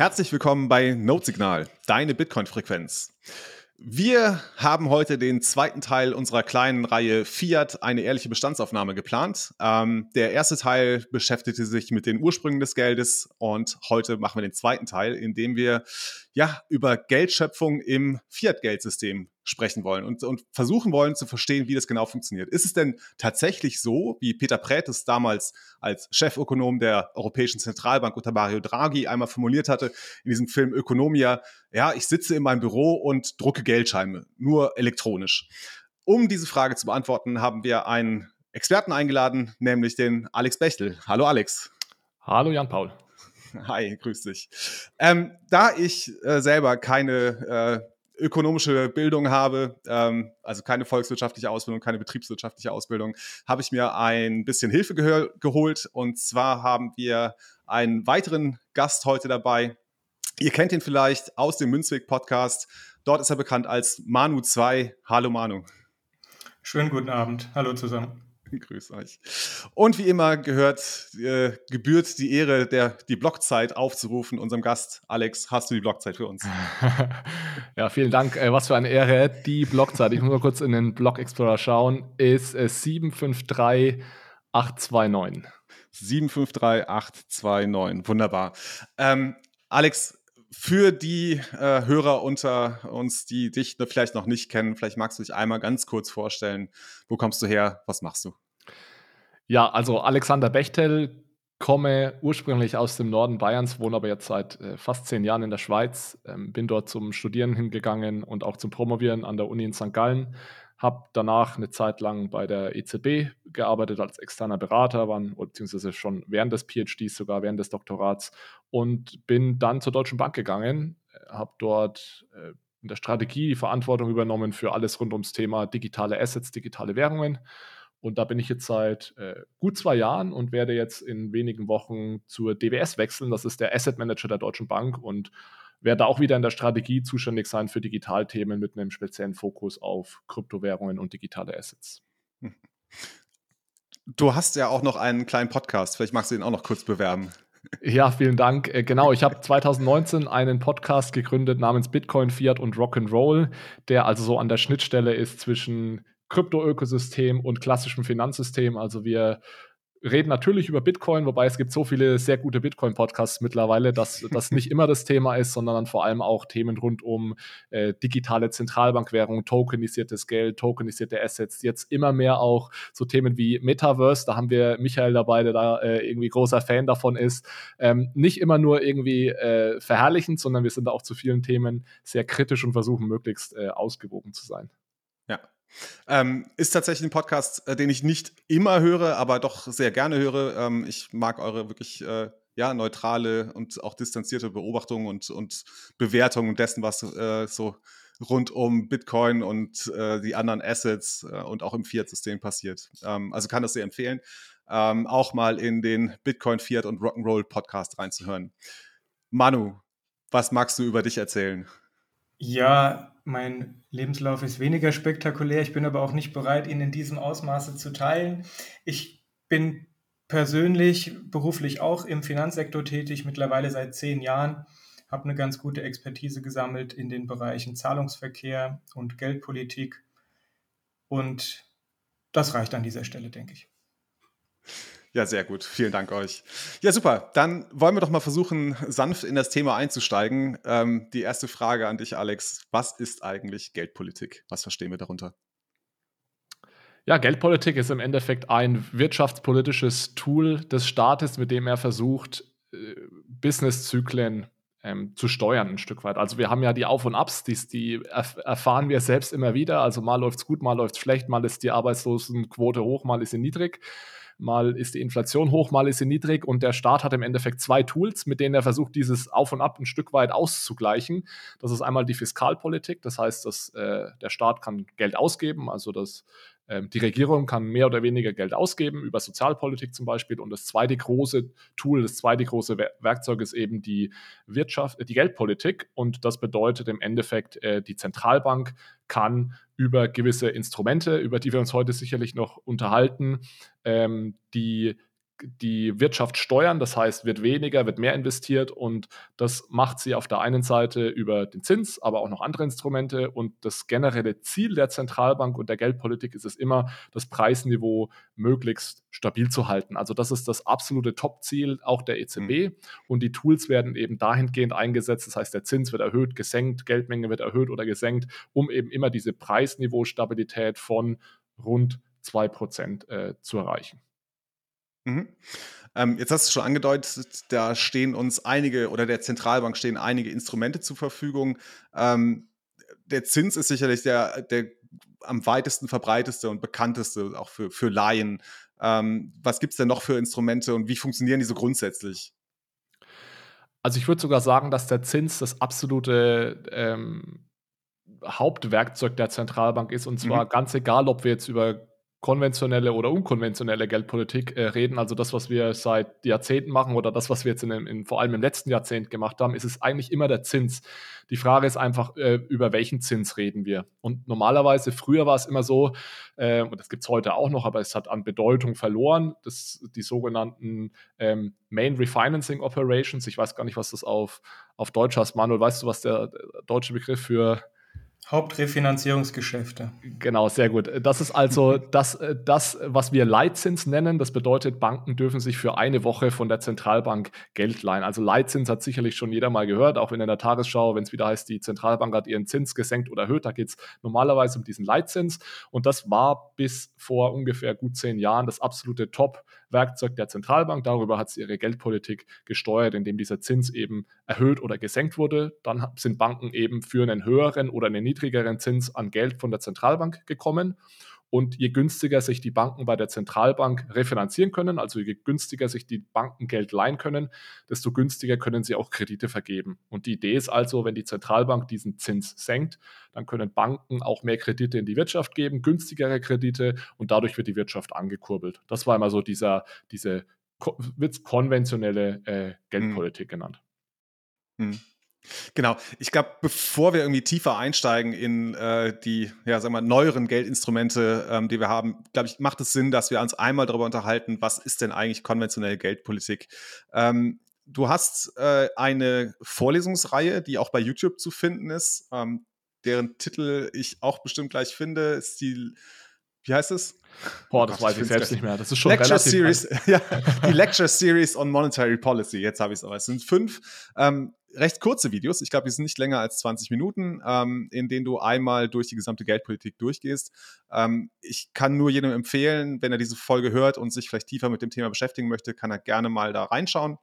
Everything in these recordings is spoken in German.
Herzlich willkommen bei Notesignal, deine Bitcoin-Frequenz. Wir haben heute den zweiten Teil unserer kleinen Reihe Fiat, eine ehrliche Bestandsaufnahme geplant. Ähm, der erste Teil beschäftigte sich mit den Ursprüngen des Geldes und heute machen wir den zweiten Teil, in dem wir ja über Geldschöpfung im Fiat-Geldsystem sprechen wollen und, und versuchen wollen zu verstehen, wie das genau funktioniert. Ist es denn tatsächlich so, wie Peter Prätes damals als Chefökonom der Europäischen Zentralbank unter Mario Draghi einmal formuliert hatte in diesem Film Ökonomia, ja, ich sitze in meinem Büro und drucke Geldscheine, nur elektronisch. Um diese Frage zu beantworten, haben wir einen Experten eingeladen, nämlich den Alex Bechtel. Hallo Alex. Hallo Jan Paul. Hi, grüß dich. Ähm, da ich äh, selber keine äh, ökonomische Bildung habe, ähm, also keine volkswirtschaftliche Ausbildung, keine betriebswirtschaftliche Ausbildung, habe ich mir ein bisschen Hilfe geholt. Und zwar haben wir einen weiteren Gast heute dabei. Ihr kennt ihn vielleicht aus dem Münzweg-Podcast. Dort ist er bekannt als Manu 2. Hallo Manu. Schönen guten Abend. Hallo zusammen. Grüß euch. Und wie immer gehört, äh, gebührt die Ehre, der, die Blockzeit aufzurufen. Unserem Gast Alex, hast du die Blockzeit für uns? ja, vielen Dank. Äh, was für eine Ehre. Die Blockzeit, ich muss mal kurz in den Block Explorer schauen, ist äh, 753829. 753829, wunderbar. Ähm, Alex, für die äh, Hörer unter uns, die dich vielleicht noch nicht kennen, vielleicht magst du dich einmal ganz kurz vorstellen. Wo kommst du her? Was machst du? Ja, also Alexander Bechtel, komme ursprünglich aus dem Norden Bayerns, wohne aber jetzt seit äh, fast zehn Jahren in der Schweiz, ähm, bin dort zum Studieren hingegangen und auch zum Promovieren an der Uni in St. Gallen habe danach eine Zeit lang bei der EZB gearbeitet als externer Berater, waren, beziehungsweise schon während des PhDs, sogar während des Doktorats und bin dann zur Deutschen Bank gegangen, habe dort äh, in der Strategie die Verantwortung übernommen für alles rund ums Thema digitale Assets, digitale Währungen. Und da bin ich jetzt seit äh, gut zwei Jahren und werde jetzt in wenigen Wochen zur DWS wechseln. Das ist der Asset Manager der Deutschen Bank und werde auch wieder in der Strategie zuständig sein für Digitalthemen mit einem speziellen Fokus auf Kryptowährungen und digitale Assets. Du hast ja auch noch einen kleinen Podcast. Vielleicht magst du ihn auch noch kurz bewerben. Ja, vielen Dank. Äh, genau, ich habe 2019 einen Podcast gegründet namens Bitcoin, Fiat und Rock'n'Roll, der also so an der Schnittstelle ist zwischen Krypto-Ökosystem und klassischem Finanzsystem. Also wir reden natürlich über Bitcoin, wobei es gibt so viele sehr gute Bitcoin-Podcasts mittlerweile, dass das nicht immer das Thema ist, sondern dann vor allem auch Themen rund um äh, digitale Zentralbankwährung, tokenisiertes Geld, tokenisierte Assets, jetzt immer mehr auch so Themen wie Metaverse, da haben wir Michael dabei, der da äh, irgendwie großer Fan davon ist. Ähm, nicht immer nur irgendwie äh, verherrlichend, sondern wir sind da auch zu vielen Themen sehr kritisch und versuchen möglichst äh, ausgewogen zu sein. Ähm, ist tatsächlich ein Podcast, äh, den ich nicht immer höre, aber doch sehr gerne höre. Ähm, ich mag eure wirklich äh, ja, neutrale und auch distanzierte Beobachtung und, und Bewertung dessen, was äh, so rund um Bitcoin und äh, die anderen Assets äh, und auch im Fiat-System passiert. Ähm, also kann das sehr empfehlen, ähm, auch mal in den Bitcoin, Fiat und Rock'n'Roll Podcast reinzuhören. Manu, was magst du über dich erzählen? Ja, mein Lebenslauf ist weniger spektakulär. Ich bin aber auch nicht bereit, ihn in diesem Ausmaße zu teilen. Ich bin persönlich, beruflich auch im Finanzsektor tätig, mittlerweile seit zehn Jahren, habe eine ganz gute Expertise gesammelt in den Bereichen Zahlungsverkehr und Geldpolitik. Und das reicht an dieser Stelle, denke ich. Ja, sehr gut. Vielen Dank euch. Ja, super. Dann wollen wir doch mal versuchen, sanft in das Thema einzusteigen. Ähm, die erste Frage an dich, Alex. Was ist eigentlich Geldpolitik? Was verstehen wir darunter? Ja, Geldpolitik ist im Endeffekt ein wirtschaftspolitisches Tool des Staates, mit dem er versucht, äh, Businesszyklen ähm, zu steuern ein Stück weit. Also wir haben ja die Auf und Abs, die, die erfahren wir selbst immer wieder. Also mal läuft es gut, mal läuft es schlecht, mal ist die Arbeitslosenquote hoch, mal ist sie niedrig mal ist die Inflation hoch, mal ist sie niedrig und der Staat hat im Endeffekt zwei Tools, mit denen er versucht, dieses Auf und Ab ein Stück weit auszugleichen. Das ist einmal die Fiskalpolitik, das heißt, dass äh, der Staat kann Geld ausgeben, also das die Regierung kann mehr oder weniger Geld ausgeben, über Sozialpolitik zum Beispiel. Und das zweite große Tool, das zweite große Werkzeug ist eben die Wirtschaft, die Geldpolitik. Und das bedeutet im Endeffekt, äh, die Zentralbank kann über gewisse Instrumente, über die wir uns heute sicherlich noch unterhalten, ähm, die die Wirtschaft steuern. Das heißt, wird weniger, wird mehr investiert und das macht sie auf der einen Seite über den Zins, aber auch noch andere Instrumente. Und das generelle Ziel der Zentralbank und der Geldpolitik ist es immer, das Preisniveau möglichst stabil zu halten. Also das ist das absolute Top-Ziel auch der EZB. Mhm. Und die Tools werden eben dahingehend eingesetzt. Das heißt, der Zins wird erhöht, gesenkt, Geldmenge wird erhöht oder gesenkt, um eben immer diese Preisniveau-Stabilität von rund 2% äh, zu erreichen. Mhm. Ähm, jetzt hast du schon angedeutet, da stehen uns einige oder der Zentralbank stehen einige Instrumente zur Verfügung. Ähm, der Zins ist sicherlich der, der am weitesten verbreiteste und bekannteste, auch für, für Laien. Ähm, was gibt es denn noch für Instrumente und wie funktionieren die so grundsätzlich? Also ich würde sogar sagen, dass der Zins das absolute ähm, Hauptwerkzeug der Zentralbank ist. Und zwar mhm. ganz egal, ob wir jetzt über konventionelle oder unkonventionelle Geldpolitik äh, reden, also das, was wir seit Jahrzehnten machen oder das, was wir jetzt in, in, vor allem im letzten Jahrzehnt gemacht haben, ist es eigentlich immer der Zins. Die Frage ist einfach, äh, über welchen Zins reden wir. Und normalerweise, früher war es immer so, äh, und das gibt es heute auch noch, aber es hat an Bedeutung verloren, das, die sogenannten ähm, Main Refinancing Operations. Ich weiß gar nicht, was das auf, auf Deutsch heißt. Manuel, weißt du, was der deutsche Begriff für Hauptrefinanzierungsgeschäfte. Genau, sehr gut. Das ist also das, das, was wir Leitzins nennen. Das bedeutet, Banken dürfen sich für eine Woche von der Zentralbank Geld leihen. Also Leitzins hat sicherlich schon jeder mal gehört, auch in der Tagesschau, wenn es wieder heißt, die Zentralbank hat ihren Zins gesenkt oder erhöht, da geht es normalerweise um diesen Leitzins. Und das war bis vor ungefähr gut zehn Jahren das absolute Top Werkzeug der Zentralbank. Darüber hat sie ihre Geldpolitik gesteuert, indem dieser Zins eben erhöht oder gesenkt wurde. Dann sind Banken eben für einen höheren oder einen niedrigeren Zins an Geld von der Zentralbank gekommen. Und je günstiger sich die Banken bei der Zentralbank refinanzieren können, also je günstiger sich die Banken Geld leihen können, desto günstiger können sie auch Kredite vergeben. Und die Idee ist also, wenn die Zentralbank diesen Zins senkt, dann können Banken auch mehr Kredite in die Wirtschaft geben, günstigere Kredite und dadurch wird die Wirtschaft angekurbelt. Das war immer so dieser, diese wird konventionelle äh, Geldpolitik hm. genannt. Hm. Genau. Ich glaube, bevor wir irgendwie tiefer einsteigen in äh, die, ja, sagen wir, neueren Geldinstrumente, ähm, die wir haben, glaube ich, macht es Sinn, dass wir uns einmal darüber unterhalten, was ist denn eigentlich konventionelle Geldpolitik? Ähm, du hast äh, eine Vorlesungsreihe, die auch bei YouTube zu finden ist, ähm, deren Titel ich auch bestimmt gleich finde, ist die, wie heißt es? Boah, das oh Gott, weiß ich selbst nicht mehr. Das ist schon Lecture Series, ja, die Lecture Series on Monetary Policy. Jetzt habe ich es aber. Es sind fünf. Ähm, recht kurze Videos. Ich glaube, die sind nicht länger als 20 Minuten, ähm, in denen du einmal durch die gesamte Geldpolitik durchgehst. Ähm, ich kann nur jedem empfehlen, wenn er diese Folge hört und sich vielleicht tiefer mit dem Thema beschäftigen möchte, kann er gerne mal da reinschauen.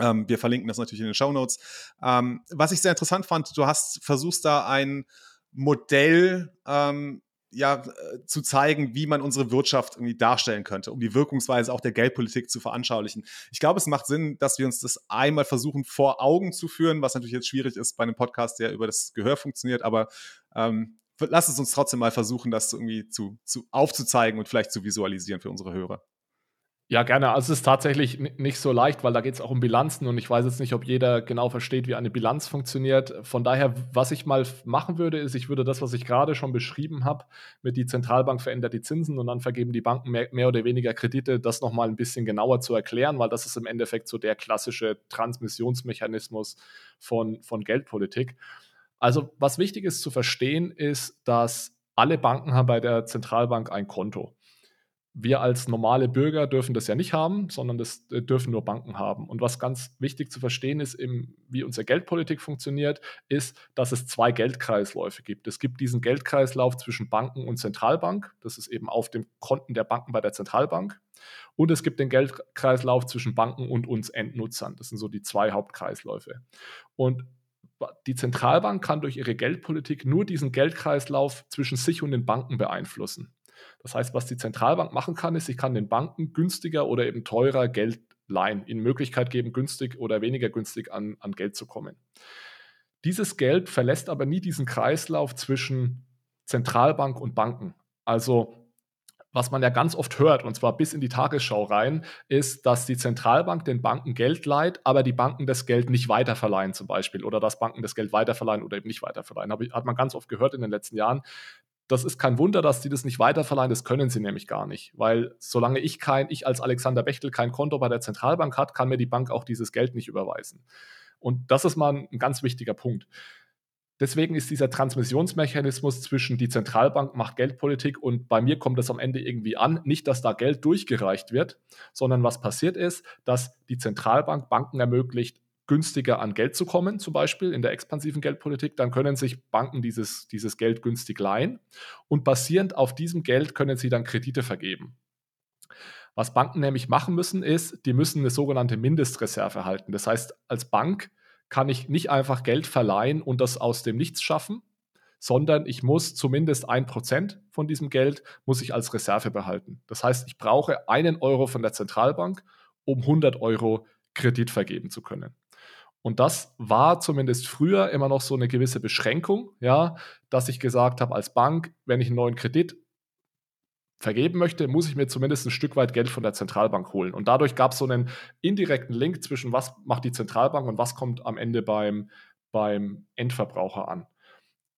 Ähm, wir verlinken das natürlich in den Show Notes. Ähm, was ich sehr interessant fand, du hast versuchst da ein Modell ähm, ja, äh, zu zeigen, wie man unsere Wirtschaft irgendwie darstellen könnte, um die Wirkungsweise auch der Geldpolitik zu veranschaulichen. Ich glaube, es macht Sinn, dass wir uns das einmal versuchen vor Augen zu führen, was natürlich jetzt schwierig ist bei einem Podcast, der über das Gehör funktioniert, aber ähm, lass es uns trotzdem mal versuchen, das irgendwie zu, zu aufzuzeigen und vielleicht zu visualisieren für unsere Hörer. Ja, gerne. Also es ist tatsächlich nicht so leicht, weil da geht es auch um Bilanzen und ich weiß jetzt nicht, ob jeder genau versteht, wie eine Bilanz funktioniert. Von daher, was ich mal machen würde, ist, ich würde das, was ich gerade schon beschrieben habe, mit die Zentralbank verändert die Zinsen und dann vergeben die Banken mehr, mehr oder weniger Kredite, das nochmal ein bisschen genauer zu erklären, weil das ist im Endeffekt so der klassische Transmissionsmechanismus von, von Geldpolitik. Also was wichtig ist zu verstehen, ist, dass alle Banken haben bei der Zentralbank ein Konto. Wir als normale Bürger dürfen das ja nicht haben, sondern das äh, dürfen nur Banken haben. Und was ganz wichtig zu verstehen ist, im, wie unsere Geldpolitik funktioniert, ist, dass es zwei Geldkreisläufe gibt. Es gibt diesen Geldkreislauf zwischen Banken und Zentralbank. Das ist eben auf dem Konten der Banken bei der Zentralbank. Und es gibt den Geldkreislauf zwischen Banken und uns Endnutzern. Das sind so die zwei Hauptkreisläufe. Und die Zentralbank kann durch ihre Geldpolitik nur diesen Geldkreislauf zwischen sich und den Banken beeinflussen. Das heißt, was die Zentralbank machen kann, ist, sie kann den Banken günstiger oder eben teurer Geld leihen, ihnen Möglichkeit geben, günstig oder weniger günstig an, an Geld zu kommen. Dieses Geld verlässt aber nie diesen Kreislauf zwischen Zentralbank und Banken. Also was man ja ganz oft hört, und zwar bis in die Tagesschau rein, ist, dass die Zentralbank den Banken Geld leiht, aber die Banken das Geld nicht weiterverleihen zum Beispiel oder dass Banken das Geld weiterverleihen oder eben nicht weiterverleihen. Hat man ganz oft gehört in den letzten Jahren. Das ist kein Wunder, dass die das nicht weiterverleihen, das können sie nämlich gar nicht, weil solange ich kein, ich als Alexander Bechtel kein Konto bei der Zentralbank hat, kann mir die Bank auch dieses Geld nicht überweisen. Und das ist mal ein ganz wichtiger Punkt. Deswegen ist dieser Transmissionsmechanismus zwischen die Zentralbank macht Geldpolitik und bei mir kommt es am Ende irgendwie an, nicht, dass da Geld durchgereicht wird, sondern was passiert ist, dass die Zentralbank Banken ermöglicht, günstiger an Geld zu kommen, zum Beispiel in der expansiven Geldpolitik, dann können sich Banken dieses, dieses Geld günstig leihen und basierend auf diesem Geld können sie dann Kredite vergeben. Was Banken nämlich machen müssen, ist, die müssen eine sogenannte Mindestreserve halten. Das heißt, als Bank kann ich nicht einfach Geld verleihen und das aus dem Nichts schaffen, sondern ich muss zumindest ein Prozent von diesem Geld muss ich als Reserve behalten. Das heißt, ich brauche einen Euro von der Zentralbank, um 100 Euro Kredit vergeben zu können. Und das war zumindest früher immer noch so eine gewisse Beschränkung, ja, dass ich gesagt habe, als Bank, wenn ich einen neuen Kredit vergeben möchte, muss ich mir zumindest ein Stück weit Geld von der Zentralbank holen. Und dadurch gab es so einen indirekten Link zwischen was macht die Zentralbank und was kommt am Ende beim, beim Endverbraucher an.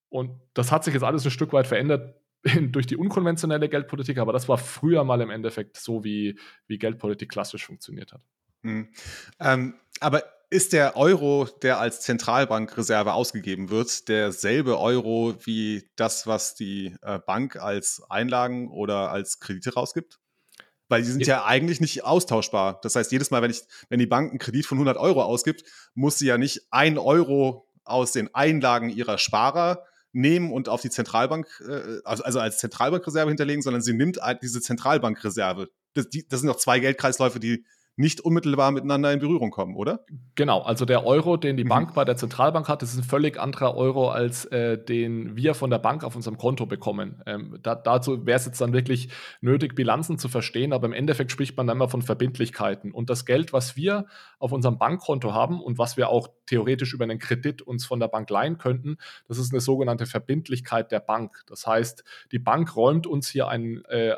Und das hat sich jetzt alles ein Stück weit verändert durch die unkonventionelle Geldpolitik, aber das war früher mal im Endeffekt so, wie, wie Geldpolitik klassisch funktioniert hat. Hm. Ähm, aber ist der Euro, der als Zentralbankreserve ausgegeben wird, derselbe Euro wie das, was die äh, Bank als Einlagen oder als Kredite rausgibt? Weil die sind ja. ja eigentlich nicht austauschbar. Das heißt, jedes Mal, wenn, ich, wenn die Bank einen Kredit von 100 Euro ausgibt, muss sie ja nicht ein Euro aus den Einlagen ihrer Sparer nehmen und auf die Zentralbank, äh, also, also als Zentralbankreserve hinterlegen, sondern sie nimmt diese Zentralbankreserve. Das, die, das sind noch zwei Geldkreisläufe, die nicht unmittelbar miteinander in Berührung kommen, oder? Genau, also der Euro, den die mhm. Bank bei der Zentralbank hat, ist ein völlig anderer Euro, als äh, den wir von der Bank auf unserem Konto bekommen. Ähm, da, dazu wäre es jetzt dann wirklich nötig, Bilanzen zu verstehen, aber im Endeffekt spricht man dann immer von Verbindlichkeiten. Und das Geld, was wir auf unserem Bankkonto haben und was wir auch theoretisch über einen Kredit uns von der Bank leihen könnten, das ist eine sogenannte Verbindlichkeit der Bank. Das heißt, die Bank räumt uns hier ein, äh,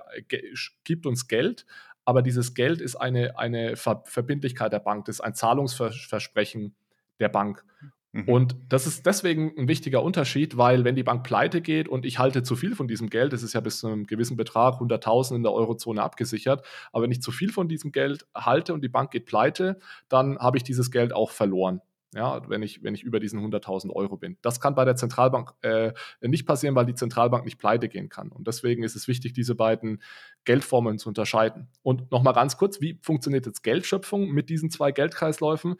gibt uns Geld, aber dieses Geld ist eine, eine Ver Verbindlichkeit der Bank, das ist ein Zahlungsversprechen der Bank. Mhm. Und das ist deswegen ein wichtiger Unterschied, weil wenn die Bank pleite geht und ich halte zu viel von diesem Geld, das ist ja bis zu einem gewissen Betrag, 100.000 in der Eurozone abgesichert, aber wenn ich zu viel von diesem Geld halte und die Bank geht pleite, dann habe ich dieses Geld auch verloren ja, wenn ich, wenn ich über diesen 100.000 Euro bin. Das kann bei der Zentralbank äh, nicht passieren, weil die Zentralbank nicht pleite gehen kann. Und deswegen ist es wichtig, diese beiden Geldformeln zu unterscheiden. Und nochmal ganz kurz, wie funktioniert jetzt Geldschöpfung mit diesen zwei Geldkreisläufen?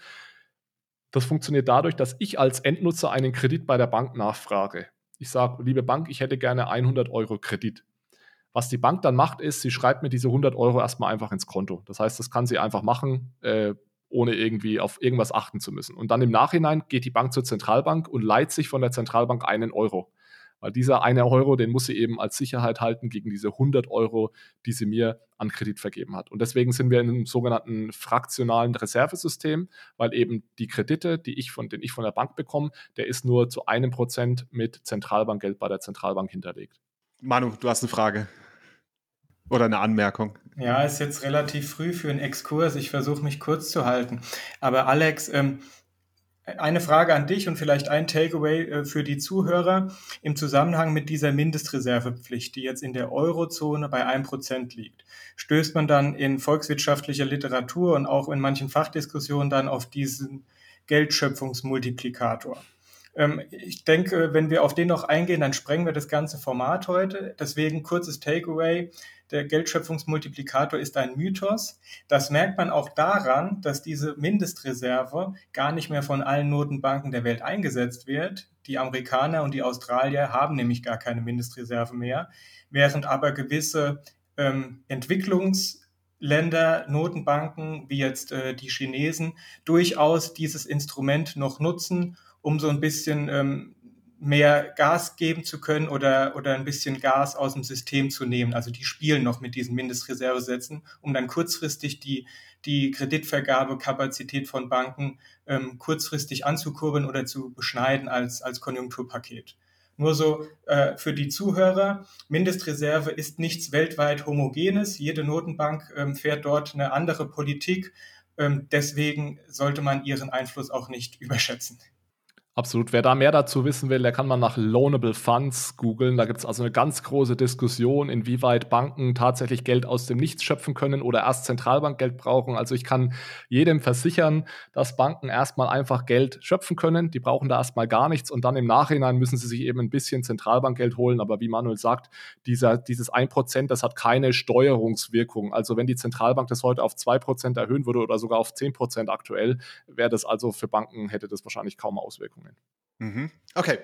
Das funktioniert dadurch, dass ich als Endnutzer einen Kredit bei der Bank nachfrage. Ich sage, liebe Bank, ich hätte gerne 100 Euro Kredit. Was die Bank dann macht, ist, sie schreibt mir diese 100 Euro erstmal einfach ins Konto. Das heißt, das kann sie einfach machen. Äh, ohne irgendwie auf irgendwas achten zu müssen. Und dann im Nachhinein geht die Bank zur Zentralbank und leiht sich von der Zentralbank einen Euro. Weil dieser eine Euro, den muss sie eben als Sicherheit halten gegen diese 100 Euro, die sie mir an Kredit vergeben hat. Und deswegen sind wir in einem sogenannten fraktionalen Reservesystem, weil eben die Kredite, die ich von, den ich von der Bank bekomme, der ist nur zu einem Prozent mit Zentralbankgeld bei der Zentralbank hinterlegt. Manu, du hast eine Frage. Oder eine Anmerkung? Ja, ist jetzt relativ früh für einen Exkurs. Ich versuche mich kurz zu halten. Aber Alex, ähm, eine Frage an dich und vielleicht ein Takeaway äh, für die Zuhörer im Zusammenhang mit dieser Mindestreservepflicht, die jetzt in der Eurozone bei 1% liegt. Stößt man dann in volkswirtschaftlicher Literatur und auch in manchen Fachdiskussionen dann auf diesen Geldschöpfungsmultiplikator? Ähm, ich denke, wenn wir auf den noch eingehen, dann sprengen wir das ganze Format heute. Deswegen kurzes Takeaway der Geldschöpfungsmultiplikator ist ein Mythos. Das merkt man auch daran, dass diese Mindestreserve gar nicht mehr von allen Notenbanken der Welt eingesetzt wird. Die Amerikaner und die Australier haben nämlich gar keine Mindestreserve mehr, während aber gewisse ähm, Entwicklungsländer, Notenbanken wie jetzt äh, die Chinesen durchaus dieses Instrument noch nutzen, um so ein bisschen ähm, mehr Gas geben zu können oder, oder ein bisschen Gas aus dem System zu nehmen. Also die spielen noch mit diesen Mindestreservesätzen, um dann kurzfristig die, die Kreditvergabekapazität von Banken ähm, kurzfristig anzukurbeln oder zu beschneiden als, als Konjunkturpaket. Nur so äh, für die Zuhörer, Mindestreserve ist nichts weltweit Homogenes. Jede Notenbank ähm, fährt dort eine andere Politik. Ähm, deswegen sollte man ihren Einfluss auch nicht überschätzen. Absolut. Wer da mehr dazu wissen will, der kann mal nach Loanable Funds googeln. Da gibt es also eine ganz große Diskussion, inwieweit Banken tatsächlich Geld aus dem Nichts schöpfen können oder erst Zentralbankgeld brauchen. Also ich kann jedem versichern, dass Banken erstmal einfach Geld schöpfen können. Die brauchen da erstmal gar nichts und dann im Nachhinein müssen sie sich eben ein bisschen Zentralbankgeld holen. Aber wie Manuel sagt, dieser, dieses 1%, das hat keine Steuerungswirkung. Also wenn die Zentralbank das heute auf 2% erhöhen würde oder sogar auf 10% aktuell, wäre das also für Banken, hätte das wahrscheinlich kaum Auswirkungen. Mhm. Okay.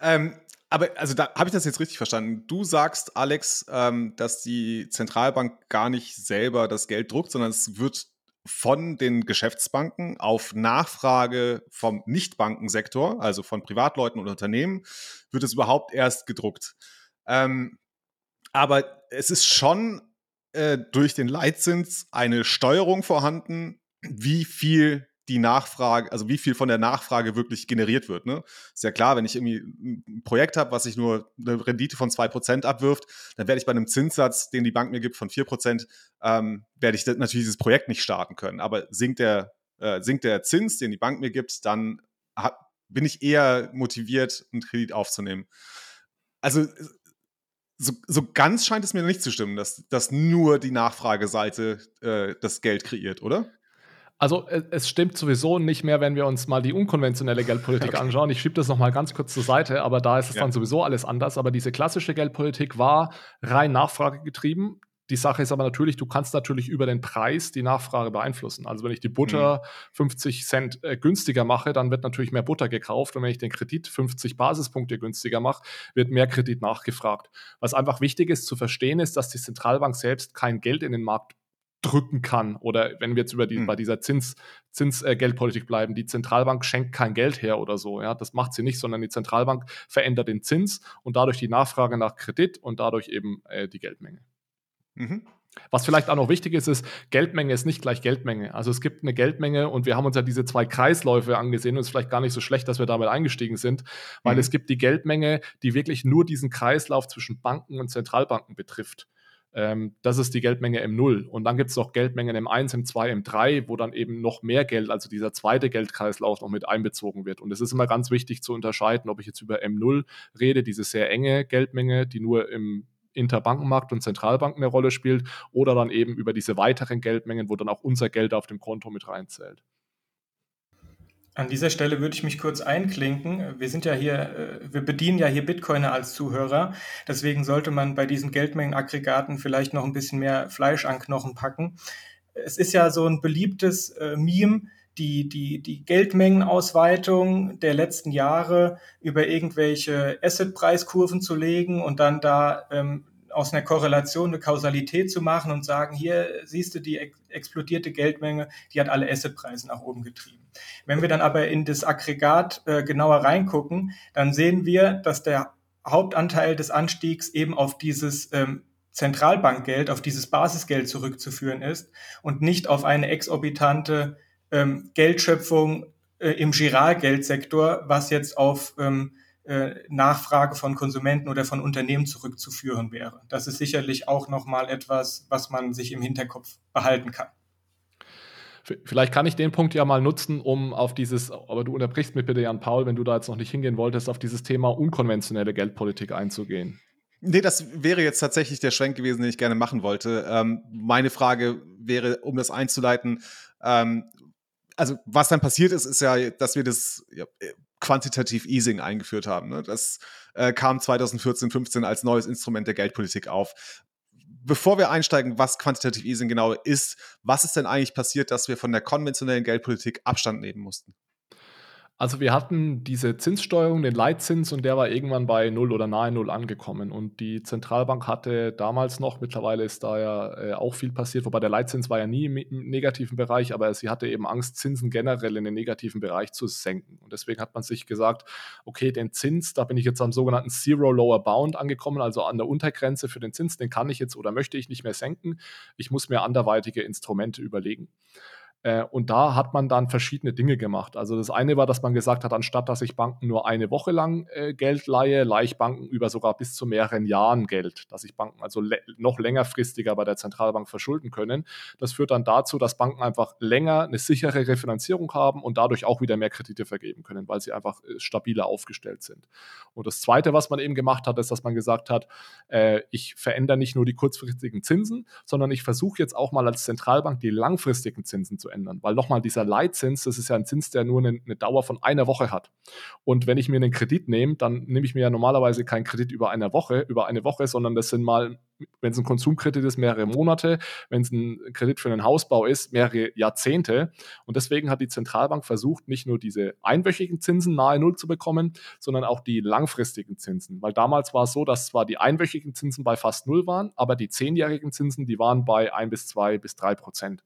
Ähm, aber also da habe ich das jetzt richtig verstanden. Du sagst, Alex, ähm, dass die Zentralbank gar nicht selber das Geld druckt, sondern es wird von den Geschäftsbanken auf Nachfrage vom Nichtbankensektor, also von Privatleuten und Unternehmen, wird es überhaupt erst gedruckt. Ähm, aber es ist schon äh, durch den Leitzins eine Steuerung vorhanden, wie viel die Nachfrage, also wie viel von der Nachfrage wirklich generiert wird. Ne? Ist ja klar, wenn ich irgendwie ein Projekt habe, was sich nur eine Rendite von 2% abwirft, dann werde ich bei einem Zinssatz, den die Bank mir gibt, von 4%, ähm, werde ich natürlich dieses Projekt nicht starten können. Aber sinkt der, äh, sinkt der Zins, den die Bank mir gibt, dann hab, bin ich eher motiviert, einen Kredit aufzunehmen. Also so, so ganz scheint es mir nicht zu stimmen, dass, dass nur die Nachfrageseite äh, das Geld kreiert, oder? Also es stimmt sowieso nicht mehr, wenn wir uns mal die unkonventionelle Geldpolitik okay. anschauen. Ich schiebe das noch mal ganz kurz zur Seite, aber da ist es ja. dann sowieso alles anders. Aber diese klassische Geldpolitik war rein nachfragegetrieben. Die Sache ist aber natürlich, du kannst natürlich über den Preis die Nachfrage beeinflussen. Also wenn ich die Butter mhm. 50 Cent äh, günstiger mache, dann wird natürlich mehr Butter gekauft. Und wenn ich den Kredit 50 Basispunkte günstiger mache, wird mehr Kredit nachgefragt. Was einfach wichtig ist zu verstehen, ist, dass die Zentralbank selbst kein Geld in den Markt drücken kann. Oder wenn wir jetzt über die, hm. bei dieser Zins, Zinsgeldpolitik äh, bleiben, die Zentralbank schenkt kein Geld her oder so. Ja, das macht sie nicht, sondern die Zentralbank verändert den Zins und dadurch die Nachfrage nach Kredit und dadurch eben äh, die Geldmenge. Mhm. Was vielleicht auch noch wichtig ist, ist, Geldmenge ist nicht gleich Geldmenge. Also es gibt eine Geldmenge und wir haben uns ja diese zwei Kreisläufe angesehen und es ist vielleicht gar nicht so schlecht, dass wir damit eingestiegen sind, weil mhm. es gibt die Geldmenge, die wirklich nur diesen Kreislauf zwischen Banken und Zentralbanken betrifft. Ähm, das ist die Geldmenge M0. Und dann gibt es noch Geldmengen M1, M2, M3, wo dann eben noch mehr Geld, also dieser zweite Geldkreislauf noch mit einbezogen wird. Und es ist immer ganz wichtig zu unterscheiden, ob ich jetzt über M0 rede, diese sehr enge Geldmenge, die nur im Interbankenmarkt und Zentralbanken eine Rolle spielt, oder dann eben über diese weiteren Geldmengen, wo dann auch unser Geld auf dem Konto mit reinzählt. An dieser Stelle würde ich mich kurz einklinken. Wir sind ja hier, äh, wir bedienen ja hier Bitcoiner als Zuhörer. Deswegen sollte man bei diesen Geldmengenaggregaten vielleicht noch ein bisschen mehr Fleisch an Knochen packen. Es ist ja so ein beliebtes äh, Meme, die, die, die Geldmengenausweitung der letzten Jahre über irgendwelche Assetpreiskurven zu legen und dann da ähm, aus einer Korrelation eine Kausalität zu machen und sagen, hier siehst du die ex explodierte Geldmenge, die hat alle Assetpreise nach oben getrieben. Wenn wir dann aber in das Aggregat äh, genauer reingucken, dann sehen wir, dass der Hauptanteil des Anstiegs eben auf dieses ähm, Zentralbankgeld, auf dieses Basisgeld zurückzuführen ist und nicht auf eine exorbitante ähm, Geldschöpfung äh, im Giralgeldsektor, was jetzt auf ähm, äh, Nachfrage von Konsumenten oder von Unternehmen zurückzuführen wäre. Das ist sicherlich auch nochmal etwas, was man sich im Hinterkopf behalten kann. Vielleicht kann ich den Punkt ja mal nutzen, um auf dieses, aber du unterbrichst mich bitte, Jan Paul, wenn du da jetzt noch nicht hingehen wolltest, auf dieses Thema unkonventionelle Geldpolitik einzugehen. Nee, das wäre jetzt tatsächlich der Schwenk gewesen, den ich gerne machen wollte. Ähm, meine Frage wäre, um das einzuleiten, ähm, also was dann passiert ist, ist ja, dass wir das ja, quantitativ Easing eingeführt haben. Ne? Das äh, kam 2014, 15 als neues Instrument der Geldpolitik auf. Bevor wir einsteigen, was Quantitative Easing genau ist, was ist denn eigentlich passiert, dass wir von der konventionellen Geldpolitik Abstand nehmen mussten? Also wir hatten diese Zinssteuerung, den Leitzins, und der war irgendwann bei 0 oder nahe 0 angekommen. Und die Zentralbank hatte damals noch, mittlerweile ist da ja äh, auch viel passiert, wobei der Leitzins war ja nie im, im, negativen Bereich, aber sie hatte eben Angst, Zinsen generell in den negativen Bereich zu senken. Und deswegen hat man sich gesagt, okay, den Zins, da bin ich jetzt am sogenannten Zero Lower Bound angekommen, also an der Untergrenze für den Zins, den kann ich jetzt oder möchte ich nicht mehr senken. Ich muss mir anderweitige Instrumente überlegen. Äh, und da hat man dann verschiedene Dinge gemacht. Also das eine war, dass man gesagt hat, anstatt dass ich Banken nur eine Woche lang äh, Geld leihe, leihe ich Banken über sogar bis zu mehreren Jahren Geld, dass sich Banken also noch längerfristiger bei der Zentralbank verschulden können. Das führt dann dazu, dass Banken einfach länger eine sichere Refinanzierung haben und dadurch auch wieder mehr Kredite vergeben können, weil sie einfach äh, stabiler aufgestellt sind. Und das zweite, was man eben gemacht hat, ist, dass man gesagt hat, ich verändere nicht nur die kurzfristigen Zinsen, sondern ich versuche jetzt auch mal als Zentralbank die langfristigen Zinsen zu ändern. Weil nochmal dieser Leitzins, das ist ja ein Zins, der nur eine, eine, Dauer von einer Woche hat. Und wenn ich mir einen Kredit nehme, dann nehme ich mir ja normalerweise keinen Kredit über eine Woche, über eine Woche, sondern das sind mal, wenn es ein Konsumkredit ist, mehrere Monate, wenn es ein Kredit für einen Hausbau ist, mehrere Jahrzehnte. Und deswegen hat die Zentralbank versucht, nicht nur diese einwöchigen Zinsen nahe Null zu bekommen, sondern auch die langfristigen Zinsen. Weil damals war es so, dass zwar die einwöchigen Zinsen bei fast Null waren, aber die zehnjährigen Zinsen, die waren bei ein bis zwei bis drei Prozent.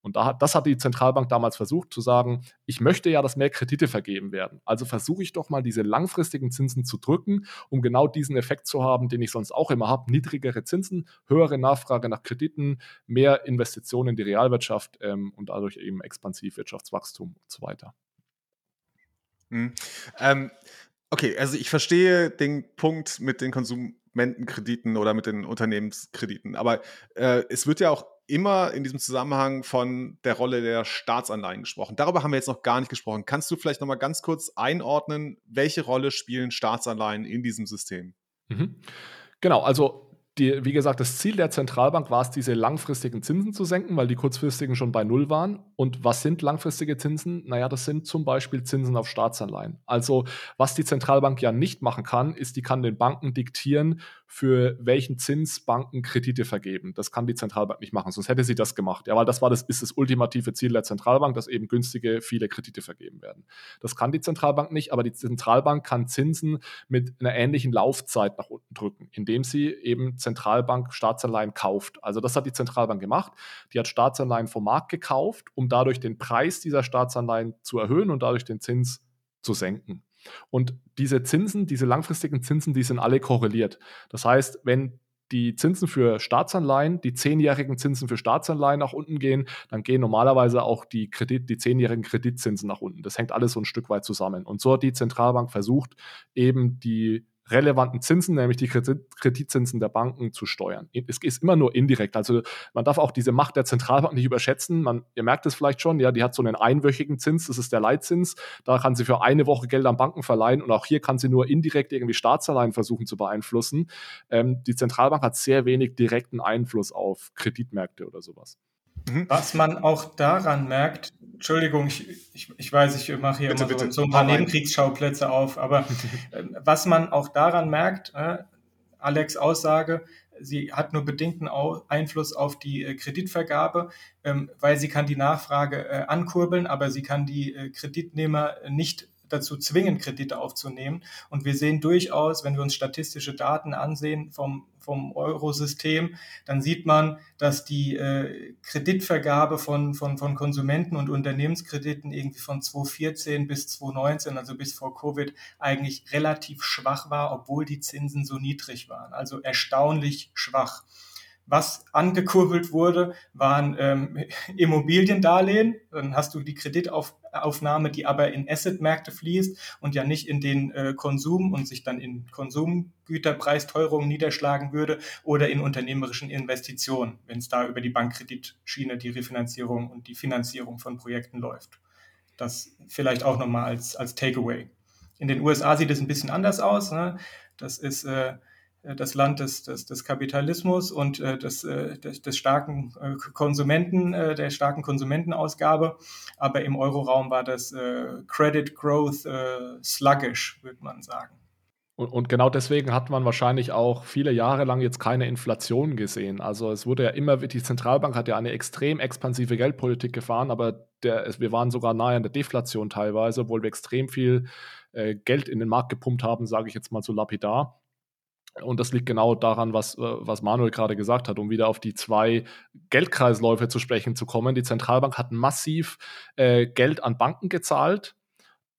Und da das hat die Zentralbank damals versucht zu sagen, ich möchte ja, dass mehr Kredite vergeben werden. Also versuche ich doch mal diese langfristigen Zinsen zu drücken, um genau diesen Effekt zu haben, den ich sonst auch immer habe. Niedrigere Zinsen, höhere Nachfrage nach Krediten, mehr Investitionen in die Realwirtschaft ähm, und dadurch eben expansiv Wirtschaftswachstum und so weiter. Mhm. Ähm, okay, also ich verstehe den Punkt mit den Konsumentenkrediten oder mit den Unternehmenskrediten, aber äh, es wird ja auch immer in diesem Zusammenhang von der Rolle der Staatsanleihen gesprochen. Darüber haben wir jetzt noch gar nicht gesprochen. Kannst du vielleicht noch mal ganz kurz einordnen, welche Rolle spielen Staatsanleihen in diesem System? Mhm. Genau, also die, wie gesagt, das Ziel der Zentralbank war es, diese langfristigen Zinsen zu senken, weil die kurzfristigen schon bei Null waren. Und was sind langfristige Zinsen? Naja, das sind zum Beispiel Zinsen auf Staatsanleihen. Also was die Zentralbank ja nicht machen kann, ist, die kann den Banken diktieren, für welchen Zins Banken Kredite vergeben. Das kann die Zentralbank nicht machen, sonst hätte sie das gemacht. Ja, weil das war das, ist das ultimative Ziel der Zentralbank, dass eben günstige, viele Kredite vergeben werden. Das kann die Zentralbank nicht, aber die Zentralbank kann Zinsen mit einer ähnlichen Laufzeit nach unten drücken, indem sie eben Zentralbank Staatsanleihen kauft. Also das hat die Zentralbank gemacht. Die hat Staatsanleihen vom Markt gekauft, um dadurch den Preis dieser Staatsanleihen zu erhöhen und dadurch den Zins zu senken. Und diese Zinsen, diese langfristigen Zinsen, die sind alle korreliert. Das heißt, wenn die Zinsen für Staatsanleihen, die zehnjährigen Zinsen für Staatsanleihen nach unten gehen, dann gehen normalerweise auch die, Kredit, die zehnjährigen Kreditzinsen nach unten. Das hängt alles so ein Stück weit zusammen. Und so hat die Zentralbank versucht, eben die relevanten Zinsen, nämlich die Kreditzinsen der Banken, zu steuern. Es ist immer nur indirekt. Also man darf auch diese Macht der Zentralbank nicht überschätzen. Man, ihr merkt es vielleicht schon, ja, die hat so einen einwöchigen Zins, das ist der Leitzins. Da kann sie für eine Woche Geld an Banken verleihen und auch hier kann sie nur indirekt irgendwie Staatsanleihen versuchen zu beeinflussen. Ähm, die Zentralbank hat sehr wenig direkten Einfluss auf Kreditmärkte oder sowas. Mhm. Was man auch daran merkt, Entschuldigung, ich, ich, ich weiß, ich mache hier bitte, immer so, so, ein paar Nebenkriegsschauplätze auf, aber äh, was man auch daran merkt, äh, Alex Aussage, sie hat nur bedingten Einfluss auf die äh, Kreditvergabe, ähm, weil sie kann die Nachfrage äh, ankurbeln, aber sie kann die äh, Kreditnehmer nicht dazu zwingen, Kredite aufzunehmen. Und wir sehen durchaus, wenn wir uns statistische Daten ansehen vom, vom Eurosystem, dann sieht man, dass die äh, Kreditvergabe von, von, von Konsumenten und Unternehmenskrediten irgendwie von 2014 bis 2019, also bis vor Covid, eigentlich relativ schwach war, obwohl die Zinsen so niedrig waren. Also erstaunlich schwach. Was angekurbelt wurde, waren ähm, Immobiliendarlehen. Dann hast du die Kreditaufnahme, die aber in Assetmärkte fließt und ja nicht in den äh, Konsum und sich dann in Konsumgüterpreisteuerungen niederschlagen würde oder in unternehmerischen Investitionen, wenn es da über die Bankkreditschiene die Refinanzierung und die Finanzierung von Projekten läuft. Das vielleicht auch nochmal als, als Takeaway. In den USA sieht es ein bisschen anders aus. Ne? Das ist äh, das Land des, des, des Kapitalismus und äh, des, äh, des, des starken äh, Konsumenten, äh, der starken Konsumentenausgabe. Aber im Euroraum war das äh, Credit Growth äh, sluggish, würde man sagen. Und, und, genau deswegen hat man wahrscheinlich auch viele Jahre lang jetzt keine Inflation gesehen. Also es wurde ja immer, die Zentralbank hat ja eine extrem expansive Geldpolitik gefahren, aber der, wir waren sogar nahe an der Deflation teilweise, obwohl wir extrem viel äh, Geld in den Markt gepumpt haben, sage ich jetzt mal so lapidar. Und das liegt genau daran, was, äh, was Manuel gerade gesagt hat, um wieder auf die zwei Geldkreisläufe zu sprechen zu kommen. Die Zentralbank hat massiv äh, Geld an Banken gezahlt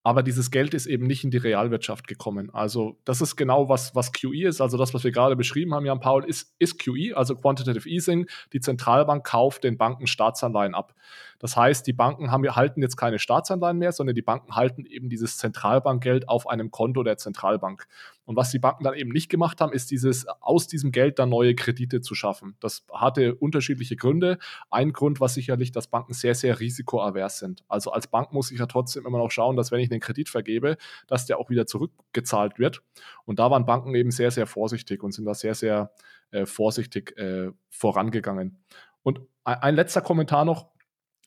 aber dieses Geld ist eben nicht in die Realwirtschaft gekommen. Also das ist genau was, was QE ist. Also das, was wir gerade beschrieben haben, Jan Paul, ist, ist QE, also Quantitative Easing. Die Zentralbank kauft den Banken Staatsanleihen ab. Das heißt, die Banken haben, halten jetzt keine Staatsanleihen mehr, sondern die Banken halten eben dieses Zentralbankgeld auf einem Konto der Zentralbank. Und was die Banken dann eben nicht gemacht haben, ist dieses, aus diesem Geld dann neue Kredite zu schaffen. Das hatte unterschiedliche Gründe. Ein Grund war sicherlich, dass Banken sehr, sehr risikoavers sind. Also als Bank muss ich ja trotzdem immer noch schauen, dass wenn ich einen Kredit vergebe, dass der auch wieder zurückgezahlt wird. Und da waren Banken eben sehr, sehr vorsichtig und sind da sehr, sehr äh, vorsichtig äh, vorangegangen. Und ein letzter Kommentar noch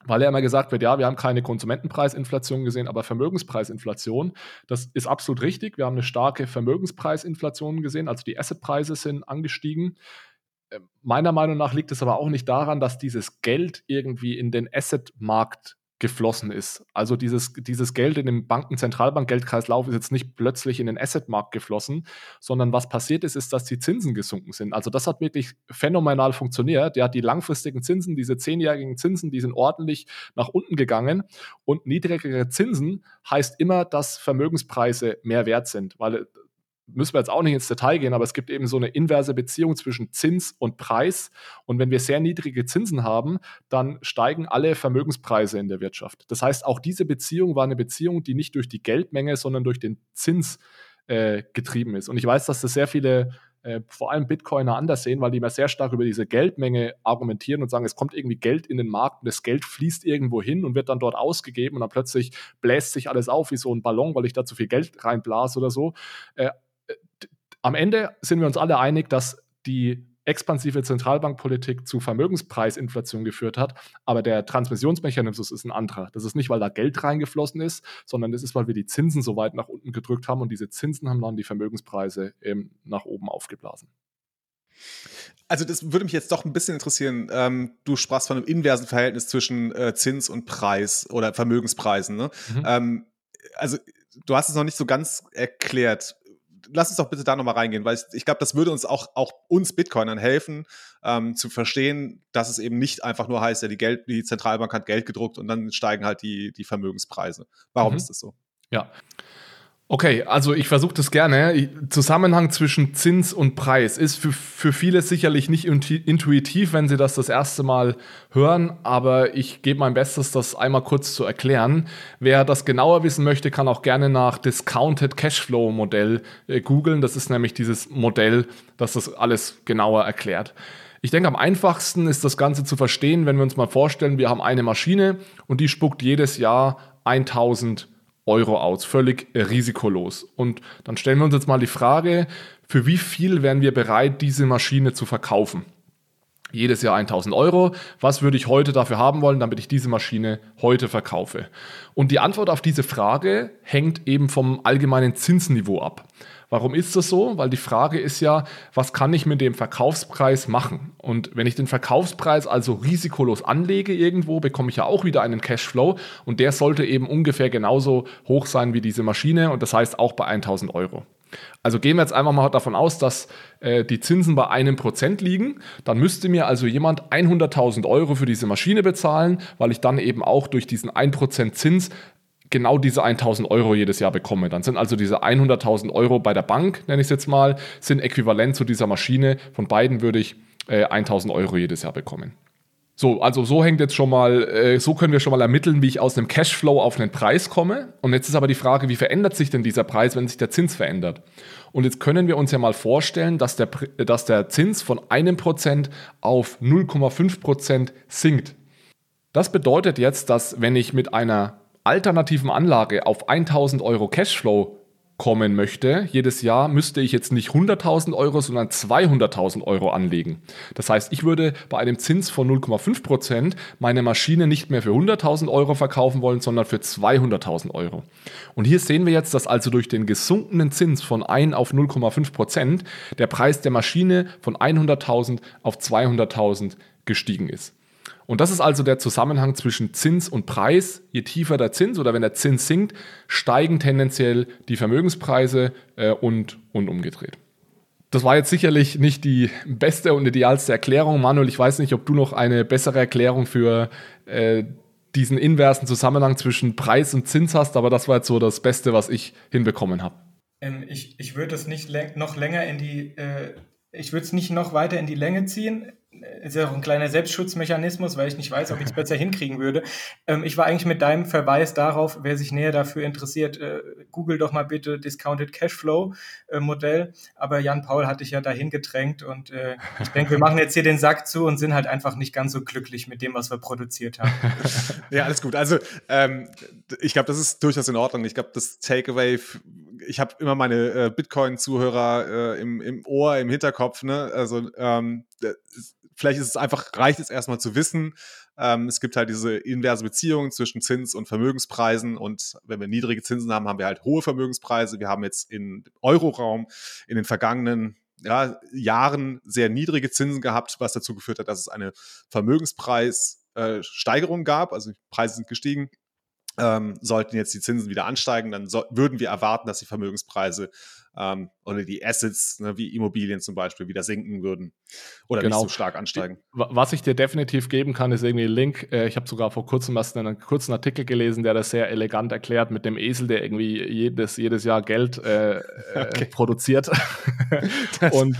weil ja immer gesagt wird, ja, wir haben keine Konsumentenpreisinflation gesehen, aber Vermögenspreisinflation. Das ist absolut richtig. Wir haben eine starke Vermögenspreisinflation gesehen, also die Assetpreise sind angestiegen. Äh, meiner Meinung nach liegt es aber auch nicht daran, dass dieses Geld irgendwie in den Assetmarkt geflossen ist. Also dieses, dieses Geld in dem Bankenzentralbank-Geldkreislauf ist jetzt nicht plötzlich in den Assetmarkt geflossen, sondern was passiert ist, ist, dass die Zinsen gesunken sind. Also das hat wirklich phänomenal funktioniert. Ja, die langfristigen Zinsen, diese zehnjährigen Zinsen, die sind ordentlich nach unten gegangen und niedrigere Zinsen heißt immer, dass Vermögenspreise mehr wert sind, weil müssen wir jetzt auch nicht ins Detail gehen, aber es gibt eben so eine inverse Beziehung zwischen Zins und Preis. Und wenn wir sehr niedrige Zinsen haben, dann steigen alle Vermögenspreise in der Wirtschaft. Das heißt, auch diese Beziehung war eine Beziehung, die nicht durch die Geldmenge, sondern durch den Zins äh, getrieben ist. Und ich weiß, dass das sehr viele äh, vor allem Bitcoiner anders sehen, weil die immer sehr stark über diese Geldmenge argumentieren und sagen, es kommt irgendwie Geld in den Markt und das Geld fließt irgendwo hin und wird dann dort ausgegeben und dann plötzlich bläst sich alles auf wie so ein Ballon, weil ich da zu viel Geld reinblase oder so. Am Ende sind wir uns alle einig, dass die expansive Zentralbankpolitik zu Vermögenspreisinflation geführt hat, aber der Transmissionsmechanismus ist ein anderer. Das ist nicht, weil da Geld reingeflossen ist, sondern das ist, weil wir die Zinsen so weit nach unten gedrückt haben und diese Zinsen haben dann die Vermögenspreise eben nach oben aufgeblasen. Also das würde mich jetzt doch ein bisschen interessieren. Ähm, du sprachst von einem inversen Verhältnis zwischen äh, Zins und Preis oder Vermögenspreisen. Ne? Mhm. Ähm, also du hast es noch nicht so ganz erklärt lass uns doch bitte da nochmal reingehen, weil ich, ich glaube, das würde uns auch, auch uns Bitcoinern helfen, ähm, zu verstehen, dass es eben nicht einfach nur heißt, ja, die, Geld, die Zentralbank hat Geld gedruckt und dann steigen halt die, die Vermögenspreise. Warum mhm. ist das so? Ja. Okay, also ich versuche das gerne. Zusammenhang zwischen Zins und Preis ist für, für viele sicherlich nicht intuitiv, wenn sie das das erste Mal hören, aber ich gebe mein Bestes, das einmal kurz zu erklären. Wer das genauer wissen möchte, kann auch gerne nach Discounted Cashflow Modell äh, googeln. Das ist nämlich dieses Modell, das das alles genauer erklärt. Ich denke, am einfachsten ist das Ganze zu verstehen, wenn wir uns mal vorstellen, wir haben eine Maschine und die spuckt jedes Jahr 1000 Euro aus, völlig risikolos. Und dann stellen wir uns jetzt mal die Frage, für wie viel wären wir bereit, diese Maschine zu verkaufen? Jedes Jahr 1000 Euro. Was würde ich heute dafür haben wollen, damit ich diese Maschine heute verkaufe? Und die Antwort auf diese Frage hängt eben vom allgemeinen Zinsniveau ab. Warum ist das so? Weil die Frage ist ja, was kann ich mit dem Verkaufspreis machen? Und wenn ich den Verkaufspreis also risikolos anlege irgendwo, bekomme ich ja auch wieder einen Cashflow und der sollte eben ungefähr genauso hoch sein wie diese Maschine und das heißt auch bei 1000 Euro. Also gehen wir jetzt einfach mal davon aus, dass äh, die Zinsen bei einem Prozent liegen. Dann müsste mir also jemand 100.000 Euro für diese Maschine bezahlen, weil ich dann eben auch durch diesen 1% Zins genau diese 1000 Euro jedes Jahr bekomme. Dann sind also diese 100.000 Euro bei der Bank, nenne ich es jetzt mal, sind äquivalent zu dieser Maschine. Von beiden würde ich äh, 1000 Euro jedes Jahr bekommen. So, also so hängt jetzt schon mal, äh, so können wir schon mal ermitteln, wie ich aus einem Cashflow auf einen Preis komme. Und jetzt ist aber die Frage, wie verändert sich denn dieser Preis, wenn sich der Zins verändert? Und jetzt können wir uns ja mal vorstellen, dass der, dass der Zins von einem Prozent auf 0,5 Prozent sinkt. Das bedeutet jetzt, dass wenn ich mit einer alternativen Anlage auf 1000 Euro Cashflow kommen möchte, jedes Jahr müsste ich jetzt nicht 100.000 Euro, sondern 200.000 Euro anlegen. Das heißt, ich würde bei einem Zins von 0,5 Prozent meine Maschine nicht mehr für 100.000 Euro verkaufen wollen, sondern für 200.000 Euro. Und hier sehen wir jetzt, dass also durch den gesunkenen Zins von 1 auf 0,5 Prozent der Preis der Maschine von 100.000 auf 200.000 gestiegen ist. Und das ist also der Zusammenhang zwischen Zins und Preis. Je tiefer der Zins oder wenn der Zins sinkt, steigen tendenziell die Vermögenspreise äh, und, und umgedreht. Das war jetzt sicherlich nicht die beste und idealste Erklärung. Manuel, ich weiß nicht, ob du noch eine bessere Erklärung für äh, diesen inversen Zusammenhang zwischen Preis und Zins hast, aber das war jetzt so das Beste, was ich hinbekommen habe. Ähm, ich ich würde es nicht noch länger in die, äh, ich würde es nicht noch weiter in die Länge ziehen ist ja auch ein kleiner Selbstschutzmechanismus, weil ich nicht weiß, ob ich es besser hinkriegen würde. Ähm, ich war eigentlich mit deinem Verweis darauf, wer sich näher dafür interessiert, äh, google doch mal bitte Discounted Cashflow äh, Modell. Aber Jan Paul hat dich ja dahin gedrängt und äh, ich denke, wir machen jetzt hier den Sack zu und sind halt einfach nicht ganz so glücklich mit dem, was wir produziert haben. ja, alles gut. Also ähm, ich glaube, das ist durchaus in Ordnung. Ich glaube, das Takeaway, ich habe immer meine äh, Bitcoin-Zuhörer äh, im, im Ohr, im Hinterkopf. Ne? Also ähm, vielleicht ist es einfach, reicht es erstmal zu wissen, ähm, es gibt halt diese inverse Beziehung zwischen Zins und Vermögenspreisen und wenn wir niedrige Zinsen haben, haben wir halt hohe Vermögenspreise. Wir haben jetzt im Euroraum in den vergangenen ja, Jahren sehr niedrige Zinsen gehabt, was dazu geführt hat, dass es eine Vermögenspreissteigerung äh, gab. Also die Preise sind gestiegen. Ähm, sollten jetzt die Zinsen wieder ansteigen, dann so, würden wir erwarten, dass die Vermögenspreise ähm, oder die Assets, ne, wie Immobilien zum Beispiel, wieder sinken würden oder genau. nicht so stark ansteigen. Was ich dir definitiv geben kann, ist irgendwie ein Link. Äh, ich habe sogar vor kurzem erst einen kurzen Artikel gelesen, der das sehr elegant erklärt mit dem Esel, der irgendwie jedes, jedes Jahr Geld äh, äh okay. produziert und,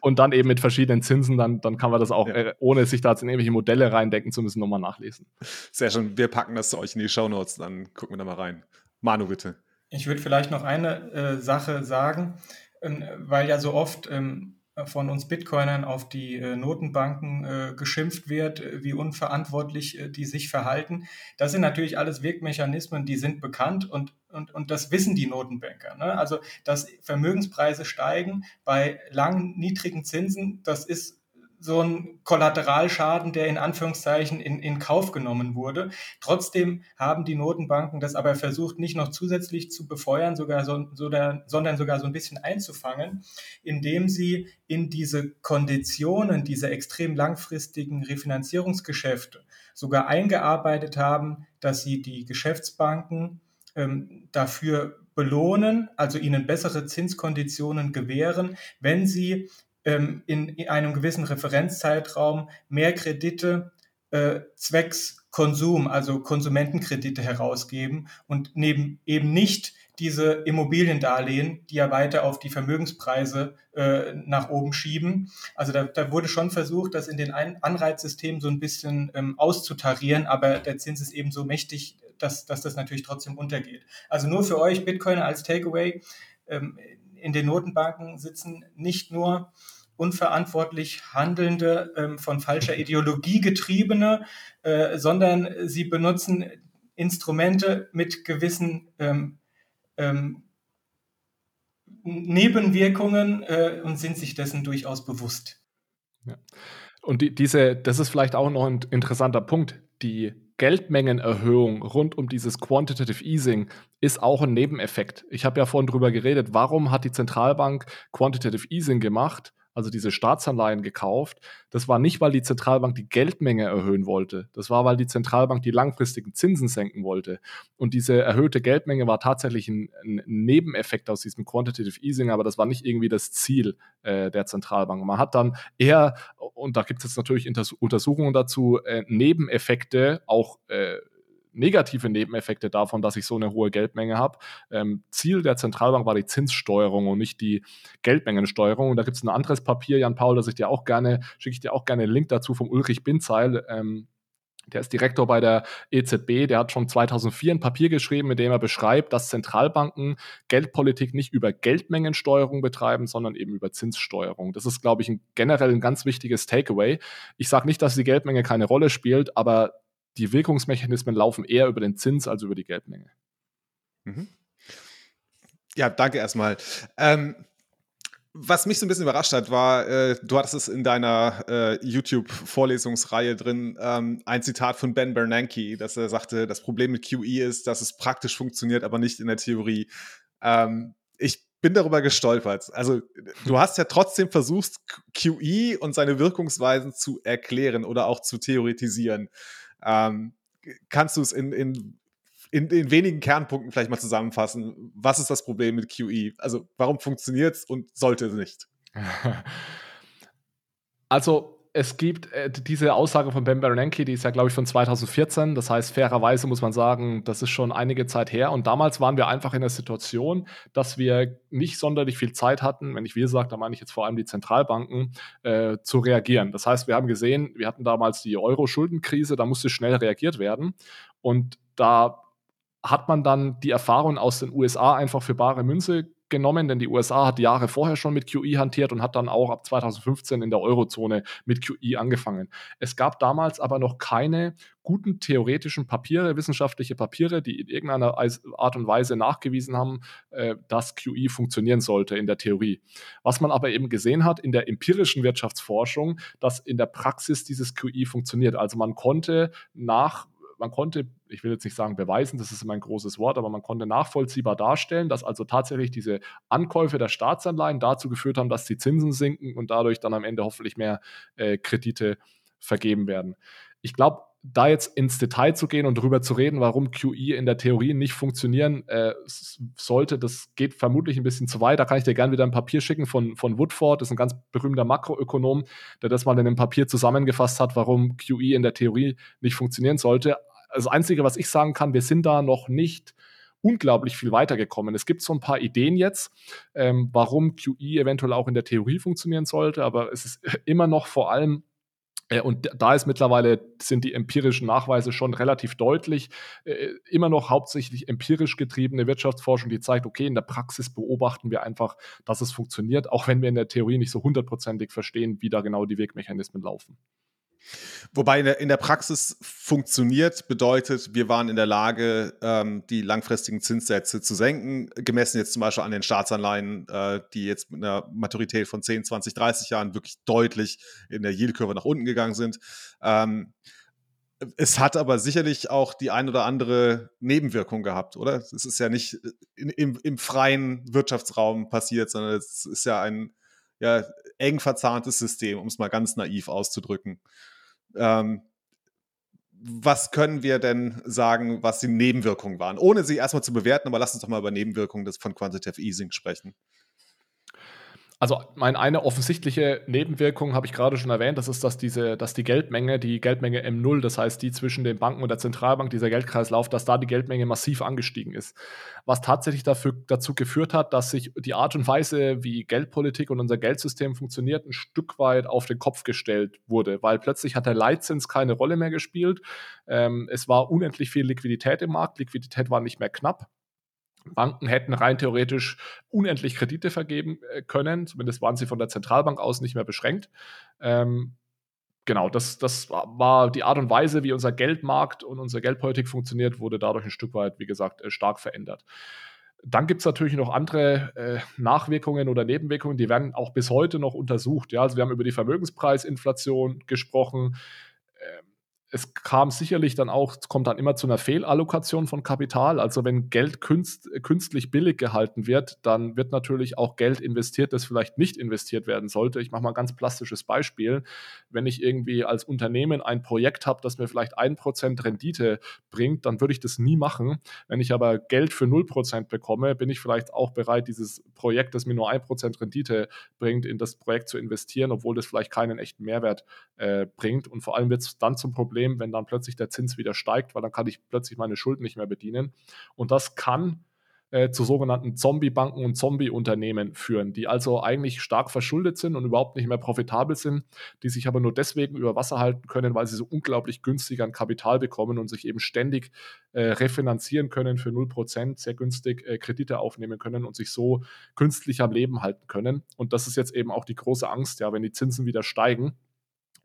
und dann eben mit verschiedenen Zinsen, dann, dann kann man das auch, ja. äh, ohne sich da jetzt in irgendwelche Modelle reindecken zu müssen, nochmal nachlesen. Sehr schön. Wir packen das zu euch in die Show Notes, dann gucken wir da mal rein. Manu, bitte. Ich würde vielleicht noch eine äh, Sache sagen, ähm, weil ja so oft ähm, von uns Bitcoinern auf die äh, Notenbanken äh, geschimpft wird, äh, wie unverantwortlich äh, die sich verhalten. Das sind natürlich alles Wirkmechanismen, die sind bekannt und, und, und das wissen die Notenbanker. Ne? Also, dass Vermögenspreise steigen bei langen, niedrigen Zinsen, das ist so ein Kollateralschaden, der in Anführungszeichen in, in Kauf genommen wurde. Trotzdem haben die Notenbanken das aber versucht, nicht noch zusätzlich zu befeuern, sogar so, so der, sondern sogar so ein bisschen einzufangen, indem sie in diese Konditionen dieser extrem langfristigen Refinanzierungsgeschäfte sogar eingearbeitet haben, dass sie die Geschäftsbanken ähm, dafür belohnen, also ihnen bessere Zinskonditionen gewähren, wenn sie ähm, in, in, einem gewissen Referenzzeitraum mehr Kredite äh, zwecks Konsum, also Konsumentenkredite herausgeben und neben eben nicht diese Immobiliendarlehen, die ja weiter auf die Vermögenspreise äh, nach oben schieben. Also da, da, wurde schon versucht, das in den Anreizsystemen so ein bisschen ähm, auszutarieren, aber der Zins ist eben so mächtig, dass, dass das natürlich trotzdem untergeht. Also nur für euch Bitcoiner als Takeaway. Ähm, in den Notenbanken sitzen nicht nur unverantwortlich handelnde, ähm, von falscher Ideologie getriebene, äh, sondern sie benutzen Instrumente mit gewissen ähm, ähm, Nebenwirkungen äh, und sind sich dessen durchaus bewusst. Ja. Und die, diese, das ist vielleicht auch noch ein interessanter Punkt. Die Geldmengenerhöhung rund um dieses Quantitative Easing ist auch ein Nebeneffekt. Ich habe ja vorhin drüber geredet, warum hat die Zentralbank Quantitative Easing gemacht? Also diese Staatsanleihen gekauft. Das war nicht, weil die Zentralbank die Geldmenge erhöhen wollte. Das war, weil die Zentralbank die langfristigen Zinsen senken wollte. Und diese erhöhte Geldmenge war tatsächlich ein, ein Nebeneffekt aus diesem Quantitative Easing, aber das war nicht irgendwie das Ziel äh, der Zentralbank. Man hat dann eher, und da gibt es jetzt natürlich Untersuchungen dazu, äh, Nebeneffekte auch äh, negative Nebeneffekte davon, dass ich so eine hohe Geldmenge habe. Ähm, Ziel der Zentralbank war die Zinssteuerung und nicht die Geldmengensteuerung. Und da gibt es ein anderes Papier, Jan Paul, das ich dir auch gerne, schicke ich dir auch gerne einen Link dazu vom Ulrich Binzeil. Ähm, der ist Direktor bei der EZB, der hat schon 2004 ein Papier geschrieben, in dem er beschreibt, dass Zentralbanken Geldpolitik nicht über Geldmengensteuerung betreiben, sondern eben über Zinssteuerung. Das ist, glaube ich, ein, generell ein ganz wichtiges Takeaway. Ich sage nicht, dass die Geldmenge keine Rolle spielt, aber die Wirkungsmechanismen laufen eher über den Zins als über die Geldmenge. Mhm. Ja, danke erstmal. Ähm, was mich so ein bisschen überrascht hat, war, äh, du hattest es in deiner äh, YouTube-Vorlesungsreihe drin, ähm, ein Zitat von Ben Bernanke, dass er sagte, das Problem mit QE ist, dass es praktisch funktioniert, aber nicht in der Theorie. Ähm, ich bin darüber gestolpert. Also du hast ja trotzdem versucht, QE und seine Wirkungsweisen zu erklären oder auch zu theoretisieren. Ähm, kannst du es in, in, in, in, wenigen Kernpunkten vielleicht mal zusammenfassen? Was ist das Problem mit QE? Also warum funktioniert es und sollte es nicht? Also es gibt äh, diese Aussage von Ben Bernanke, die ist ja, glaube ich, von 2014. Das heißt, fairerweise muss man sagen, das ist schon einige Zeit her. Und damals waren wir einfach in der Situation, dass wir nicht sonderlich viel Zeit hatten, wenn ich wir sage, da meine ich jetzt vor allem die Zentralbanken, äh, zu reagieren. Das heißt, wir haben gesehen, wir hatten damals die Euro-Schuldenkrise, da musste schnell reagiert werden. Und da hat man dann die Erfahrung aus den USA einfach für bare Münze genommen, denn die USA hat Jahre vorher schon mit QE hantiert und hat dann auch ab 2015 in der Eurozone mit QE angefangen. Es gab damals aber noch keine guten theoretischen Papiere, wissenschaftliche Papiere, die in irgendeiner Art und Weise nachgewiesen haben, äh, dass QE funktionieren sollte in der Theorie. Was man aber eben gesehen hat in der empirischen Wirtschaftsforschung, dass in der Praxis dieses QE funktioniert. Also man konnte nach man konnte, ich will jetzt nicht sagen beweisen, das ist immer ein großes Wort, aber man konnte nachvollziehbar darstellen, dass also tatsächlich diese Ankäufe der Staatsanleihen dazu geführt haben, dass die Zinsen sinken und dadurch dann am Ende hoffentlich mehr äh, Kredite vergeben werden. Ich glaube, da jetzt ins Detail zu gehen und darüber zu reden, warum QE in der Theorie nicht funktionieren äh, sollte, das geht vermutlich ein bisschen zu weit. Da kann ich dir gerne wieder ein Papier schicken von, von Woodford, das ist ein ganz berühmter Makroökonom, der das mal in einem Papier zusammengefasst hat, warum QE in der Theorie nicht funktionieren sollte das Einzige, was ich sagen kann, wir sind da noch nicht unglaublich viel weitergekommen. Es gibt so ein paar Ideen jetzt, ähm, warum QE eventuell auch in der Theorie funktionieren sollte, aber es ist immer noch vor allem und da ist mittlerweile, sind die empirischen Nachweise schon relativ deutlich, äh, immer noch hauptsächlich empirisch getriebene Wirtschaftsforschung, die zeigt, okay, in der Praxis beobachten wir einfach, dass es funktioniert, auch wenn wir in der Theorie nicht so hundertprozentig verstehen, wie da genau die Wegmechanismen laufen. Wobei in der, in der, Praxis funktioniert, bedeutet, wir waren in der Lage, ähm, die langfristigen Zinssätze zu senken, gemessen jetzt zum Beispiel an den Staatsanleihen, äh, die jetzt mit einer Maturität von 10, 20, 30 Jahren wirklich deutlich in der Yieldkurve nach unten gegangen sind. Ähm, es hat aber sicherlich auch die ein oder andere Nebenwirkung gehabt, oder? Es ist ja nicht in, im, im, freien Wirtschaftsraum passiert, sondern es ist ja ein ja, eng verzahntes System, um es mal ganz naiv auszudrücken. Ähm, was können wir denn sagen, was die Nebenwirkungen waren? Ohne sie erstmal zu bewerten, aber lass uns doch mal über Nebenwirkungen des, von Quantitative Easing sprechen. Also mein, eine offensichtliche Nebenwirkung habe ich gerade schon erwähnt, das ist, dass, diese, dass die Geldmenge, die Geldmenge M0, das heißt die zwischen den Banken und der Zentralbank, dieser Geldkreislauf, dass da die Geldmenge massiv angestiegen ist. Was tatsächlich dafür, dazu geführt hat, dass sich die Art und Weise, wie Geldpolitik und unser Geldsystem funktioniert, ein Stück weit auf den Kopf gestellt wurde, weil plötzlich hat der Leitzins keine Rolle mehr gespielt. Ähm, es war unendlich viel Liquidität im Markt, Liquidität war nicht mehr knapp. Banken hätten rein theoretisch unendlich Kredite vergeben äh, können. Zumindest waren sie von der Zentralbank aus nicht mehr beschränkt. Ähm, genau, das, das war die Art und Weise, wie unser Geldmarkt und unsere Geldpolitik funktioniert, wurde dadurch ein Stück weit, wie gesagt, äh, stark verändert. Dann gibt es natürlich noch andere äh, Nachwirkungen oder Nebenwirkungen, die werden auch bis heute noch untersucht. Ja? Also wir haben über die Vermögenspreisinflation gesprochen. Es kam sicherlich dann auch, kommt dann immer zu einer Fehlallokation von Kapital. Also wenn Geld künst, künstlich billig gehalten wird, dann wird natürlich auch Geld investiert, das vielleicht nicht investiert werden sollte. Ich mache mal ein ganz plastisches Beispiel. Wenn ich irgendwie als Unternehmen ein Projekt habe, das mir vielleicht ein Prozent Rendite bringt, dann würde ich das nie machen. Wenn ich aber Geld für 0% bekomme, bin ich vielleicht auch bereit, dieses Projekt, das mir nur ein Prozent Rendite bringt, in das Projekt zu investieren, obwohl das vielleicht keinen echten Mehrwert äh, bringt. Und vor allem wird es dann zum Problem, Problem, wenn dann plötzlich der Zins wieder steigt, weil dann kann ich plötzlich meine Schulden nicht mehr bedienen. Und das kann äh, zu sogenannten Zombie-Banken und Zombie-Unternehmen führen, die also eigentlich stark verschuldet sind und überhaupt nicht mehr profitabel sind, die sich aber nur deswegen über Wasser halten können, weil sie so unglaublich günstig an Kapital bekommen und sich eben ständig äh, refinanzieren können für 0%, sehr günstig äh, Kredite aufnehmen können und sich so künstlich am Leben halten können. Und das ist jetzt eben auch die große Angst, ja, wenn die Zinsen wieder steigen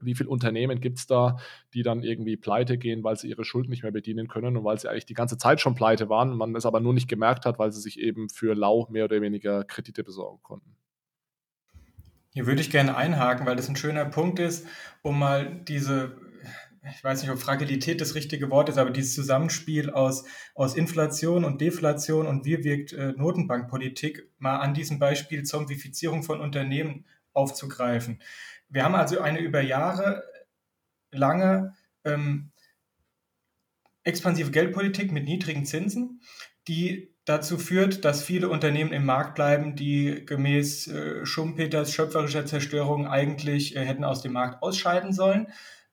wie viele Unternehmen gibt es da, die dann irgendwie pleite gehen, weil sie ihre Schuld nicht mehr bedienen können und weil sie eigentlich die ganze Zeit schon pleite waren, man es aber nur nicht gemerkt hat, weil sie sich eben für lau mehr oder weniger Kredite besorgen konnten. Hier würde ich gerne einhaken, weil das ein schöner Punkt ist, um mal diese, ich weiß nicht, ob Fragilität das richtige Wort ist, aber dieses Zusammenspiel aus, aus Inflation und Deflation und wie wirkt äh, Notenbankpolitik mal an diesem Beispiel Zombifizierung von Unternehmen aufzugreifen. Wir haben also eine über Jahre lange ähm, expansive Geldpolitik mit niedrigen Zinsen, die dazu führt, dass viele Unternehmen im Markt bleiben, die gemäß äh, Schumpeters schöpferischer Zerstörung eigentlich äh, hätten aus dem Markt ausscheiden sollen.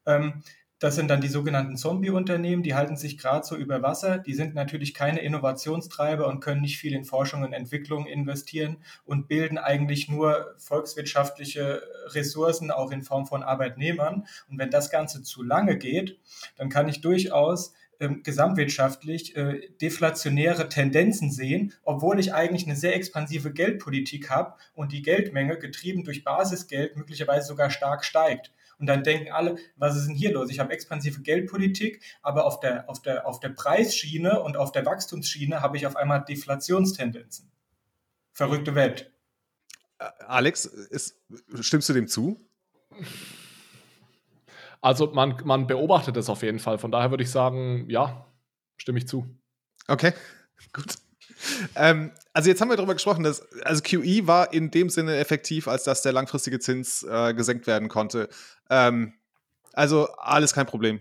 Ähm, das sind dann die sogenannten Zombie-Unternehmen, die halten sich gerade so über Wasser. Die sind natürlich keine Innovationstreiber und können nicht viel in Forschung und Entwicklung investieren und bilden eigentlich nur volkswirtschaftliche Ressourcen, auch in Form von Arbeitnehmern. Und wenn das Ganze zu lange geht, dann kann ich durchaus ähm, gesamtwirtschaftlich äh, deflationäre Tendenzen sehen, obwohl ich eigentlich eine sehr expansive Geldpolitik habe und die Geldmenge, getrieben durch Basisgeld, möglicherweise sogar stark steigt. Und dann denken alle, was ist denn hier los? Ich habe expansive Geldpolitik, aber auf der, auf der, auf der Preisschiene und auf der Wachstumsschiene habe ich auf einmal Deflationstendenzen. Verrückte Welt. Äh, Alex, ist, stimmst du dem zu? Also man, man beobachtet es auf jeden Fall. Von daher würde ich sagen, ja, stimme ich zu. Okay, gut. Ähm, also jetzt haben wir darüber gesprochen, dass also QE war in dem Sinne effektiv, als dass der langfristige Zins äh, gesenkt werden konnte. Ähm, also alles kein Problem.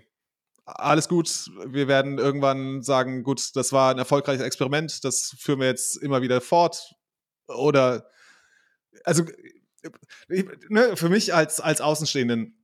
Alles gut. Wir werden irgendwann sagen, gut, das war ein erfolgreiches Experiment, das führen wir jetzt immer wieder fort. Oder also ne, für mich als, als Außenstehenden,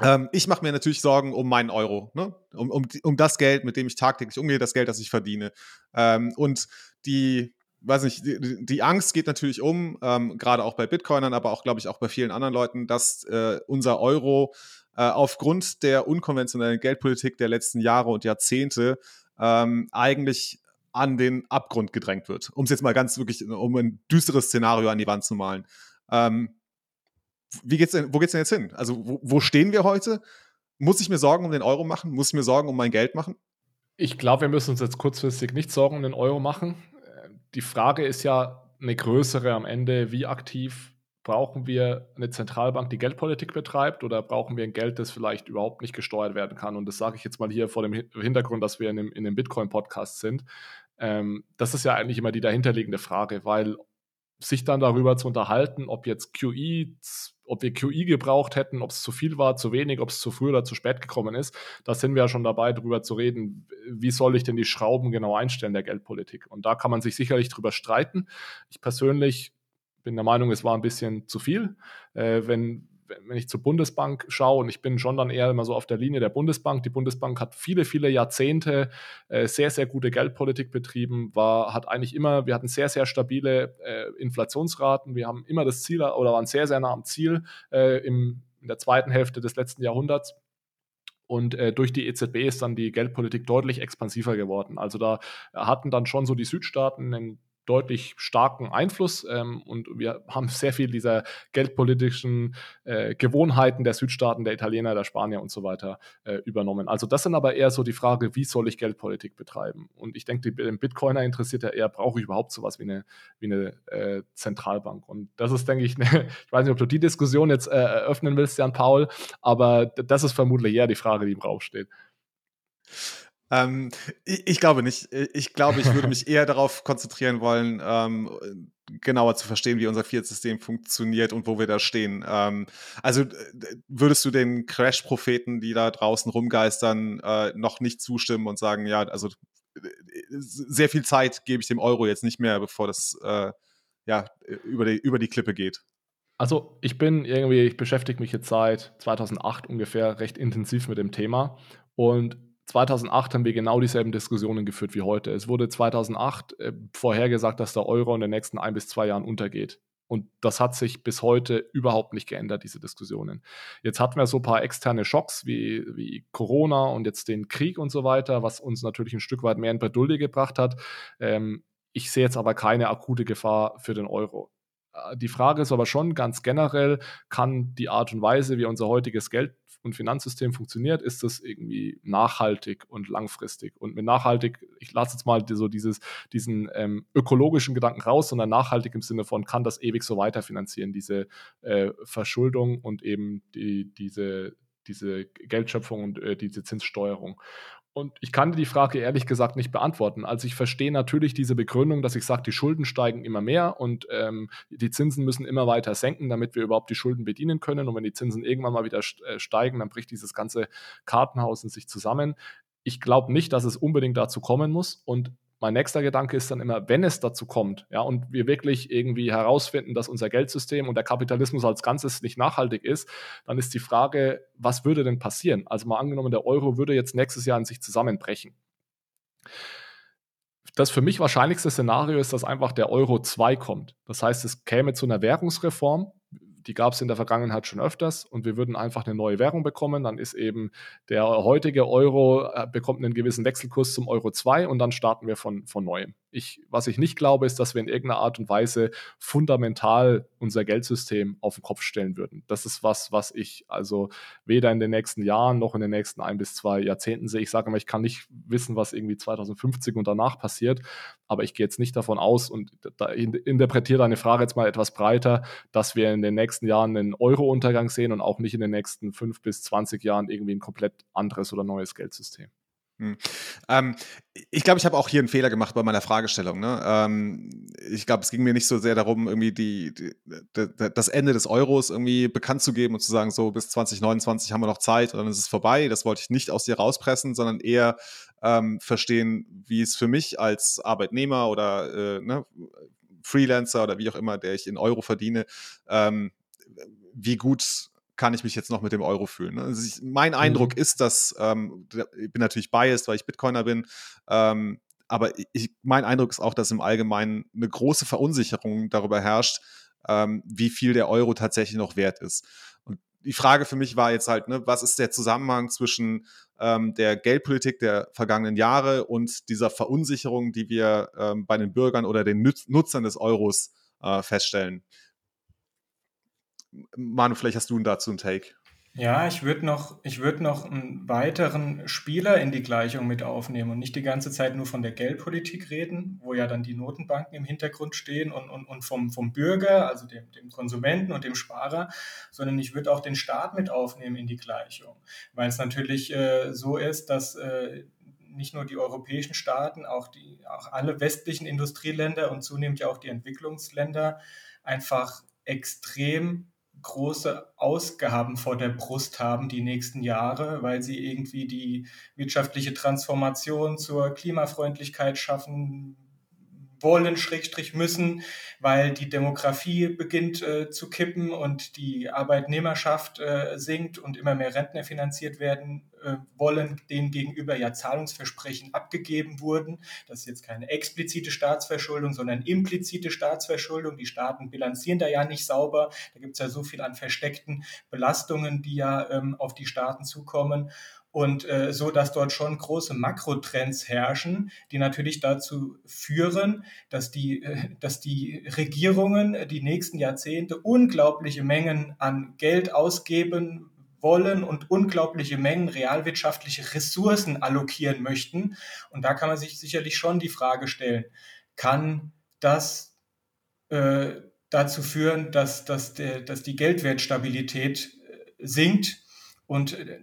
ähm, ich mache mir natürlich Sorgen um meinen Euro, ne? um, um, um das Geld, mit dem ich tagtäglich umgehe, das Geld, das ich verdiene. Ähm, und die, weiß nicht, die, die, Angst geht natürlich um, ähm, gerade auch bei Bitcoinern, aber auch, glaube ich, auch bei vielen anderen Leuten, dass äh, unser Euro äh, aufgrund der unkonventionellen Geldpolitik der letzten Jahre und Jahrzehnte ähm, eigentlich an den Abgrund gedrängt wird. Um es jetzt mal ganz wirklich, um ein düsteres Szenario an die Wand zu malen. Ähm, wie geht's denn, wo geht's denn jetzt hin? Also, wo, wo stehen wir heute? Muss ich mir Sorgen um den Euro machen? Muss ich mir Sorgen um mein Geld machen? Ich glaube, wir müssen uns jetzt kurzfristig nicht Sorgen um den Euro machen. Die Frage ist ja eine größere am Ende, wie aktiv brauchen wir eine Zentralbank, die Geldpolitik betreibt, oder brauchen wir ein Geld, das vielleicht überhaupt nicht gesteuert werden kann? Und das sage ich jetzt mal hier vor dem Hintergrund, dass wir in dem, in dem Bitcoin-Podcast sind. Ähm, das ist ja eigentlich immer die dahinterliegende Frage, weil sich dann darüber zu unterhalten, ob jetzt QE, ob wir QE gebraucht hätten, ob es zu viel war, zu wenig, ob es zu früh oder zu spät gekommen ist, da sind wir ja schon dabei, darüber zu reden, wie soll ich denn die Schrauben genau einstellen der Geldpolitik. Und da kann man sich sicherlich drüber streiten. Ich persönlich bin der Meinung, es war ein bisschen zu viel. Äh, wenn, wenn ich zur Bundesbank schaue, und ich bin schon dann eher immer so auf der Linie der Bundesbank, die Bundesbank hat viele, viele Jahrzehnte äh, sehr, sehr gute Geldpolitik betrieben, war, hat eigentlich immer, wir hatten sehr, sehr stabile äh, Inflationsraten, wir haben immer das Ziel oder waren sehr, sehr nah am Ziel äh, im, in der zweiten Hälfte des letzten Jahrhunderts. Und äh, durch die EZB ist dann die Geldpolitik deutlich expansiver geworden. Also da hatten dann schon so die Südstaaten einen deutlich starken Einfluss ähm, und wir haben sehr viel dieser geldpolitischen äh, Gewohnheiten der Südstaaten, der Italiener, der Spanier und so weiter äh, übernommen. Also das sind aber eher so die Frage, wie soll ich Geldpolitik betreiben? Und ich denke, den Bitcoiner interessiert ja eher, brauche ich überhaupt sowas wie eine, wie eine äh, Zentralbank? Und das ist, denke ich, eine, ich weiß nicht, ob du die Diskussion jetzt äh, eröffnen willst, Jan Paul, aber das ist vermutlich eher die Frage, die im Raum steht. Ähm, ich, ich, glaube nicht. Ich glaube, ich würde mich eher darauf konzentrieren wollen, ähm, genauer zu verstehen, wie unser Fiat-System funktioniert und wo wir da stehen. Ähm, also würdest du den Crash-Propheten, die da draußen rumgeistern, äh, noch nicht zustimmen und sagen, ja, also sehr viel Zeit gebe ich dem Euro jetzt nicht mehr, bevor das äh, ja, über, die, über die Klippe geht? Also ich bin irgendwie, ich beschäftige mich jetzt seit 2008 ungefähr recht intensiv mit dem Thema und 2008 haben wir genau dieselben Diskussionen geführt wie heute. Es wurde 2008 äh, vorhergesagt, dass der Euro in den nächsten ein bis zwei Jahren untergeht. Und das hat sich bis heute überhaupt nicht geändert, diese Diskussionen. Jetzt hatten wir so ein paar externe Schocks wie, wie Corona und jetzt den Krieg und so weiter, was uns natürlich ein Stück weit mehr in Bredouille gebracht hat. Ähm, ich sehe jetzt aber keine akute Gefahr für den Euro. Äh, die Frage ist aber schon ganz generell, kann die Art und Weise, wie unser heutiges Geld und Finanzsystem funktioniert, ist das irgendwie nachhaltig und langfristig. Und mit nachhaltig, ich lasse jetzt mal so dieses, diesen ähm, ökologischen Gedanken raus, sondern nachhaltig im Sinne von, kann das ewig so weiterfinanzieren, diese äh, Verschuldung und eben die, diese, diese Geldschöpfung und äh, diese Zinssteuerung. Und ich kann die Frage ehrlich gesagt nicht beantworten. Also ich verstehe natürlich diese Begründung, dass ich sage, die Schulden steigen immer mehr und ähm, die Zinsen müssen immer weiter senken, damit wir überhaupt die Schulden bedienen können. Und wenn die Zinsen irgendwann mal wieder äh, steigen, dann bricht dieses ganze Kartenhaus in sich zusammen. Ich glaube nicht, dass es unbedingt dazu kommen muss. Und mein nächster Gedanke ist dann immer, wenn es dazu kommt, ja, und wir wirklich irgendwie herausfinden, dass unser Geldsystem und der Kapitalismus als Ganzes nicht nachhaltig ist, dann ist die Frage, was würde denn passieren? Also mal angenommen, der Euro würde jetzt nächstes Jahr in sich zusammenbrechen. Das für mich wahrscheinlichste Szenario ist, dass einfach der Euro 2 kommt. Das heißt, es käme zu einer Währungsreform, die gab es in der Vergangenheit schon öfters und wir würden einfach eine neue Währung bekommen. Dann ist eben der heutige Euro, äh, bekommt einen gewissen Wechselkurs zum Euro 2 und dann starten wir von, von neuem. Ich, was ich nicht glaube, ist, dass wir in irgendeiner Art und Weise fundamental unser Geldsystem auf den Kopf stellen würden. Das ist was, was ich also weder in den nächsten Jahren noch in den nächsten ein bis zwei Jahrzehnten sehe. Ich sage mal, ich kann nicht wissen, was irgendwie 2050 und danach passiert, aber ich gehe jetzt nicht davon aus und da interpretiere deine Frage jetzt mal etwas breiter, dass wir in den nächsten Jahren einen Euro-Untergang sehen und auch nicht in den nächsten fünf bis 20 Jahren irgendwie ein komplett anderes oder neues Geldsystem. Hm. Ähm, ich glaube, ich habe auch hier einen Fehler gemacht bei meiner Fragestellung. Ne? Ähm, ich glaube, es ging mir nicht so sehr darum, irgendwie die, die, die, das Ende des Euros irgendwie bekannt zu geben und zu sagen, so bis 2029 haben wir noch Zeit und dann ist es vorbei. Das wollte ich nicht aus dir rauspressen, sondern eher ähm, verstehen, wie es für mich als Arbeitnehmer oder äh, ne, Freelancer oder wie auch immer, der ich in Euro verdiene, ähm, wie gut kann ich mich jetzt noch mit dem Euro fühlen. Ne? Also ich, mein Eindruck mhm. ist, dass, ähm, ich bin natürlich biased, weil ich Bitcoiner bin, ähm, aber ich, mein Eindruck ist auch, dass im Allgemeinen eine große Verunsicherung darüber herrscht, ähm, wie viel der Euro tatsächlich noch wert ist. Und die Frage für mich war jetzt halt, ne, was ist der Zusammenhang zwischen ähm, der Geldpolitik der vergangenen Jahre und dieser Verunsicherung, die wir ähm, bei den Bürgern oder den Nutzern des Euros äh, feststellen? Manu, vielleicht hast du dazu einen Take. Ja, ich würde noch, ich würde noch einen weiteren Spieler in die Gleichung mit aufnehmen und nicht die ganze Zeit nur von der Geldpolitik reden, wo ja dann die Notenbanken im Hintergrund stehen und, und, und vom, vom Bürger, also dem, dem Konsumenten und dem Sparer, sondern ich würde auch den Staat mit aufnehmen in die Gleichung, weil es natürlich äh, so ist, dass äh, nicht nur die europäischen Staaten, auch, die, auch alle westlichen Industrieländer und zunehmend ja auch die Entwicklungsländer einfach extrem große Ausgaben vor der Brust haben die nächsten Jahre, weil sie irgendwie die wirtschaftliche Transformation zur Klimafreundlichkeit schaffen wollen, Schrägstrich müssen, weil die Demografie beginnt äh, zu kippen und die Arbeitnehmerschaft äh, sinkt und immer mehr Rentner finanziert werden äh, wollen, denen gegenüber ja Zahlungsversprechen abgegeben wurden. Das ist jetzt keine explizite Staatsverschuldung, sondern implizite Staatsverschuldung. Die Staaten bilanzieren da ja nicht sauber. Da gibt es ja so viel an versteckten Belastungen, die ja ähm, auf die Staaten zukommen und äh, so, dass dort schon große Makrotrends herrschen, die natürlich dazu führen, dass die, äh, dass die Regierungen die nächsten Jahrzehnte unglaubliche Mengen an Geld ausgeben wollen und unglaubliche Mengen realwirtschaftliche Ressourcen allokieren möchten. Und da kann man sich sicherlich schon die Frage stellen, kann das äh, dazu führen, dass, dass, der, dass die Geldwertstabilität äh, sinkt und äh,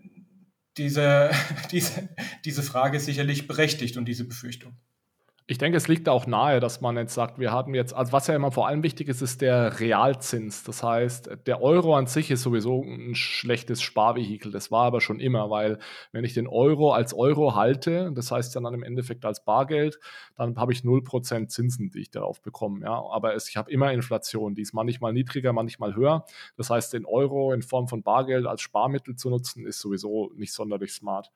diese, diese, diese Frage ist sicherlich berechtigt und diese Befürchtung. Ich denke, es liegt auch nahe, dass man jetzt sagt, wir haben jetzt, also was ja immer vor allem wichtig ist, ist der Realzins. Das heißt, der Euro an sich ist sowieso ein schlechtes Sparvehikel. Das war aber schon immer, weil wenn ich den Euro als Euro halte, das heißt dann, im Endeffekt als Bargeld, dann habe ich 0% Zinsen, die ich darauf bekomme. Ja? Aber es, ich habe immer Inflation, die ist manchmal niedriger, manchmal höher. Das heißt, den Euro in Form von Bargeld als Sparmittel zu nutzen, ist sowieso nicht sonderlich smart.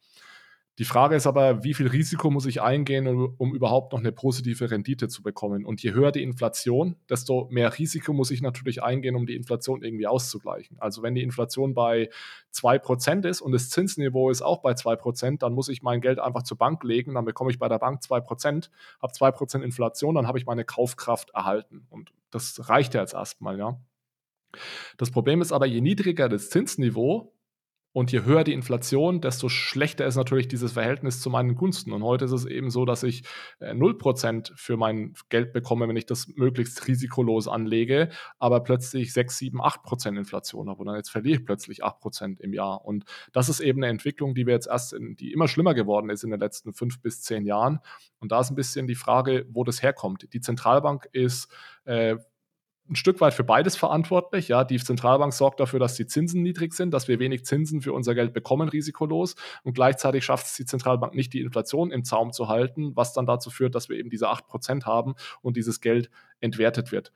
Die Frage ist aber, wie viel Risiko muss ich eingehen, um, um, überhaupt noch eine positive Rendite zu bekommen? Und je höher die Inflation, desto mehr Risiko muss ich natürlich eingehen, um die Inflation irgendwie auszugleichen. Also wenn die Inflation bei 2% ist und das Zinsniveau ist auch bei 2%, dann muss ich mein Geld einfach zur Bank legen, dann bekomme ich bei der Bank 2%, habe 2% Inflation, dann habe ich meine Kaufkraft erhalten. Und das reicht ja jetzt erstmal, ja. Das Problem ist aber, je niedriger das Zinsniveau, und je höher die Inflation, desto schlechter ist natürlich dieses Verhältnis zu meinen Gunsten. Und heute ist es eben so, dass ich 0% äh, für mein Geld bekomme, wenn ich das möglichst risikolos anlege, aber plötzlich 6, 7, 8% Inflation habe. Und dann jetzt verliere ich plötzlich 8% im Jahr. Und das ist eben eine Entwicklung, die wir jetzt erst, in, die immer schlimmer geworden ist in den letzten fünf bis zehn Jahren. Und da ist ein bisschen die Frage, wo das herkommt. Die Zentralbank ist äh, ein Stück weit für beides verantwortlich. Ja, die Zentralbank sorgt dafür, dass die Zinsen niedrig sind, dass wir wenig Zinsen für unser Geld bekommen, risikolos. Und gleichzeitig schafft es die Zentralbank nicht, die Inflation im Zaum zu halten, was dann dazu führt, dass wir eben diese 8% haben und dieses Geld entwertet wird.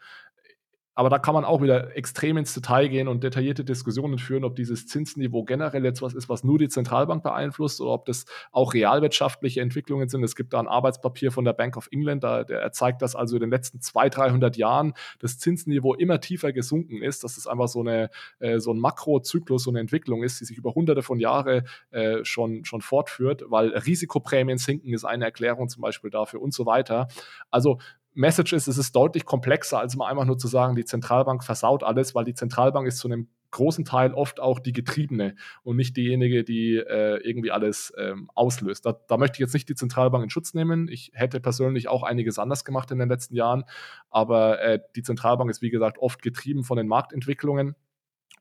Aber da kann man auch wieder extrem ins Detail gehen und detaillierte Diskussionen führen, ob dieses Zinsniveau generell jetzt was ist, was nur die Zentralbank beeinflusst oder ob das auch realwirtschaftliche Entwicklungen sind. Es gibt da ein Arbeitspapier von der Bank of England, da, der zeigt, dass also in den letzten 200, 300 Jahren das Zinsniveau immer tiefer gesunken ist, dass es einfach so, eine, äh, so ein Makrozyklus, so eine Entwicklung ist, die sich über hunderte von Jahren äh, schon, schon fortführt, weil Risikoprämien sinken ist eine Erklärung zum Beispiel dafür und so weiter. Also Message ist, es ist deutlich komplexer, als mal einfach nur zu sagen, die Zentralbank versaut alles, weil die Zentralbank ist zu einem großen Teil oft auch die Getriebene und nicht diejenige, die äh, irgendwie alles ähm, auslöst. Da, da, möchte ich jetzt nicht die Zentralbank in Schutz nehmen. Ich hätte persönlich auch einiges anders gemacht in den letzten Jahren, aber äh, die Zentralbank ist, wie gesagt, oft getrieben von den Marktentwicklungen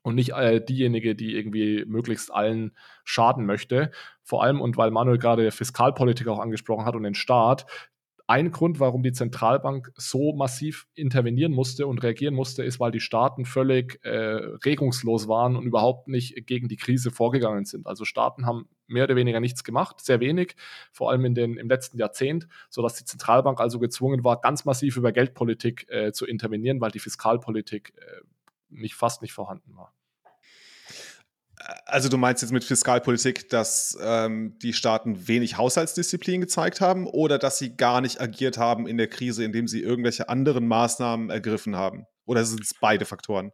und nicht äh, diejenige, die irgendwie möglichst allen schaden möchte. Vor allem, und weil Manuel gerade Fiskalpolitik auch angesprochen hat und den Staat, ein Grund, warum die Zentralbank so massiv intervenieren musste und reagieren musste, ist, weil die Staaten völlig äh, regungslos waren und überhaupt nicht gegen die Krise vorgegangen sind. Also Staaten haben mehr oder weniger nichts gemacht, sehr wenig, vor allem in den, im letzten Jahrzehnt, sodass die Zentralbank also gezwungen war, ganz massiv über Geldpolitik äh, zu intervenieren, weil die Fiskalpolitik äh, nicht, fast nicht vorhanden war. Also du meinst jetzt mit Fiskalpolitik, dass ähm, die Staaten wenig Haushaltsdisziplin gezeigt haben oder dass sie gar nicht agiert haben in der Krise, indem sie irgendwelche anderen Maßnahmen ergriffen haben? Oder sind es beide Faktoren?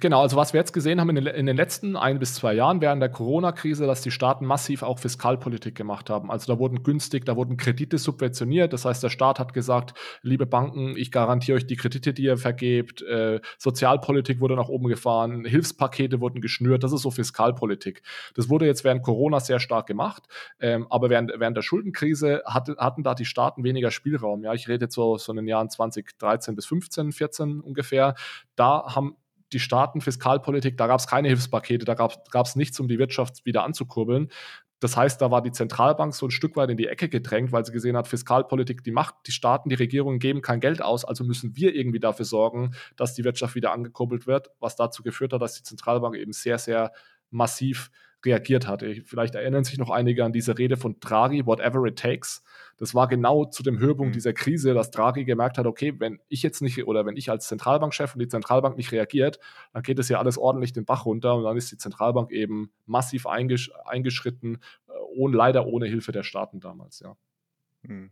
Genau, also was wir jetzt gesehen haben in den, in den, letzten ein bis zwei Jahren während der Corona-Krise, dass die Staaten massiv auch Fiskalpolitik gemacht haben. Also da wurden günstig, da wurden Kredite subventioniert. Das heißt, der Staat hat gesagt, liebe Banken, ich garantiere euch die Kredite, die ihr vergebt. Äh, Sozialpolitik wurde nach oben gefahren, Hilfspakete wurden geschnürt. Das ist so Fiskalpolitik. Das wurde jetzt während Corona sehr stark gemacht. Ähm, aber während, während der Schuldenkrise hatte, hatten da die Staaten weniger Spielraum. Ja, ich rede jetzt so, so in den Jahren 2013 bis 15, 14 ungefähr. Da haben die Staaten Fiskalpolitik, da gab es keine Hilfspakete, da gab es nichts, um die Wirtschaft wieder anzukurbeln. Das heißt, da war die Zentralbank so ein Stück weit in die Ecke gedrängt, weil sie gesehen hat, Fiskalpolitik, die macht, die Staaten, die Regierungen geben kein Geld aus, also müssen wir irgendwie dafür sorgen, dass die Wirtschaft wieder angekurbelt wird, was dazu geführt hat, dass die Zentralbank eben sehr, sehr massiv reagiert hatte. Vielleicht erinnern sich noch einige an diese Rede von Draghi, whatever it takes. Das war genau zu dem Höhepunkt mhm. dieser Krise, dass Draghi gemerkt hat, okay, wenn ich jetzt nicht oder wenn ich als Zentralbankchef und die Zentralbank nicht reagiert, dann geht es ja alles ordentlich den Bach runter und dann ist die Zentralbank eben massiv eingesch eingeschritten, äh, ohne, leider ohne Hilfe der Staaten damals, ja. Mhm.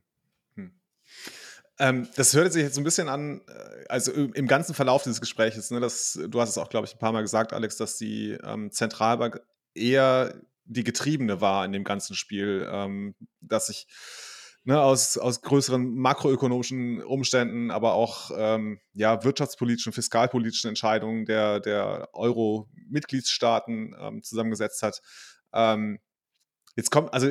Ähm, das hört sich jetzt so ein bisschen an, äh, also im ganzen Verlauf dieses Gesprächs, ne, das, du hast es auch, glaube ich, ein paar Mal gesagt, Alex, dass die ähm, Zentralbank eher die Getriebene war in dem ganzen Spiel, ähm, dass ich ne, aus, aus größeren makroökonomischen Umständen, aber auch ähm, ja, wirtschaftspolitischen, fiskalpolitischen Entscheidungen der, der Euro-Mitgliedstaaten ähm, zusammengesetzt hat. Ähm, Jetzt kommt, also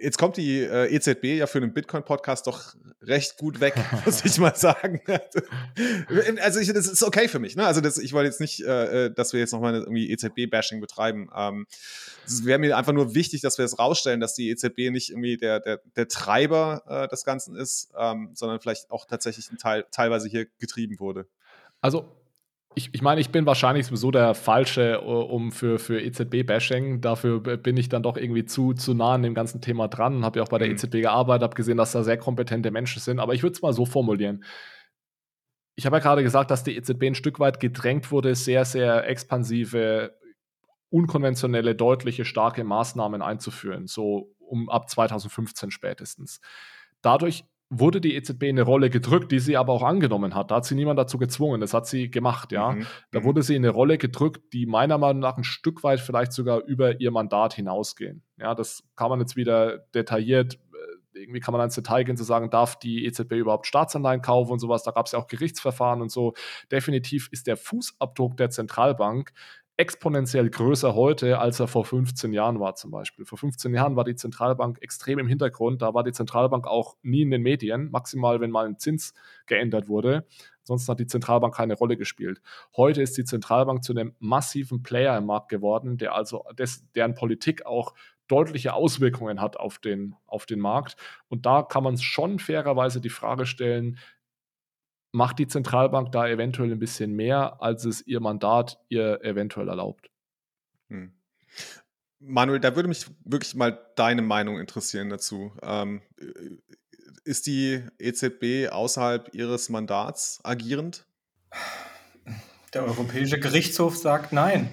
jetzt kommt die äh, EZB ja für einen Bitcoin-Podcast doch recht gut weg, muss ich mal sagen. also ich, das ist okay für mich. Ne? Also das, ich wollte jetzt nicht, äh, äh dass wir jetzt nochmal irgendwie EZB-Bashing betreiben. Ähm, es wäre mir einfach nur wichtig, dass wir es das rausstellen, dass die EZB nicht irgendwie der, der, der Treiber äh, des Ganzen ist, ähm, sondern vielleicht auch tatsächlich ein Teil, teilweise hier getrieben wurde. Also ich, ich meine, ich bin wahrscheinlich sowieso der Falsche um für, für EZB-Bashing. Dafür bin ich dann doch irgendwie zu, zu nah an dem ganzen Thema dran. Habe ja auch bei der mhm. EZB gearbeitet, habe gesehen, dass da sehr kompetente Menschen sind. Aber ich würde es mal so formulieren. Ich habe ja gerade gesagt, dass die EZB ein Stück weit gedrängt wurde, sehr, sehr expansive, unkonventionelle, deutliche, starke Maßnahmen einzuführen. So um ab 2015 spätestens. Dadurch wurde die EZB eine Rolle gedrückt, die sie aber auch angenommen hat. Da hat sie niemand dazu gezwungen, das hat sie gemacht, ja. Mhm. Da mhm. wurde sie in eine Rolle gedrückt, die meiner Meinung nach ein Stück weit vielleicht sogar über ihr Mandat hinausgehen. Ja, das kann man jetzt wieder detailliert, äh, irgendwie kann man ins Detail gehen, zu sagen, darf die EZB überhaupt Staatsanleihen kaufen und sowas. Da gab es ja auch Gerichtsverfahren und so. Definitiv ist der Fußabdruck der Zentralbank exponentiell größer heute, als er vor 15 Jahren war zum Beispiel. Vor 15 Jahren war die Zentralbank extrem im Hintergrund. Da war die Zentralbank auch nie in den Medien, maximal wenn mal ein Zins geändert wurde. Sonst hat die Zentralbank keine Rolle gespielt. Heute ist die Zentralbank zu einem massiven Player im Markt geworden, der also des, deren Politik auch deutliche Auswirkungen hat auf den, auf den Markt. Und da kann man schon fairerweise die Frage stellen, macht die Zentralbank da eventuell ein bisschen mehr, als es ihr Mandat ihr eventuell erlaubt. Hm. Manuel, da würde mich wirklich mal deine Meinung interessieren dazu. Ähm, ist die EZB außerhalb ihres Mandats agierend? Der Europäische Gerichtshof sagt nein.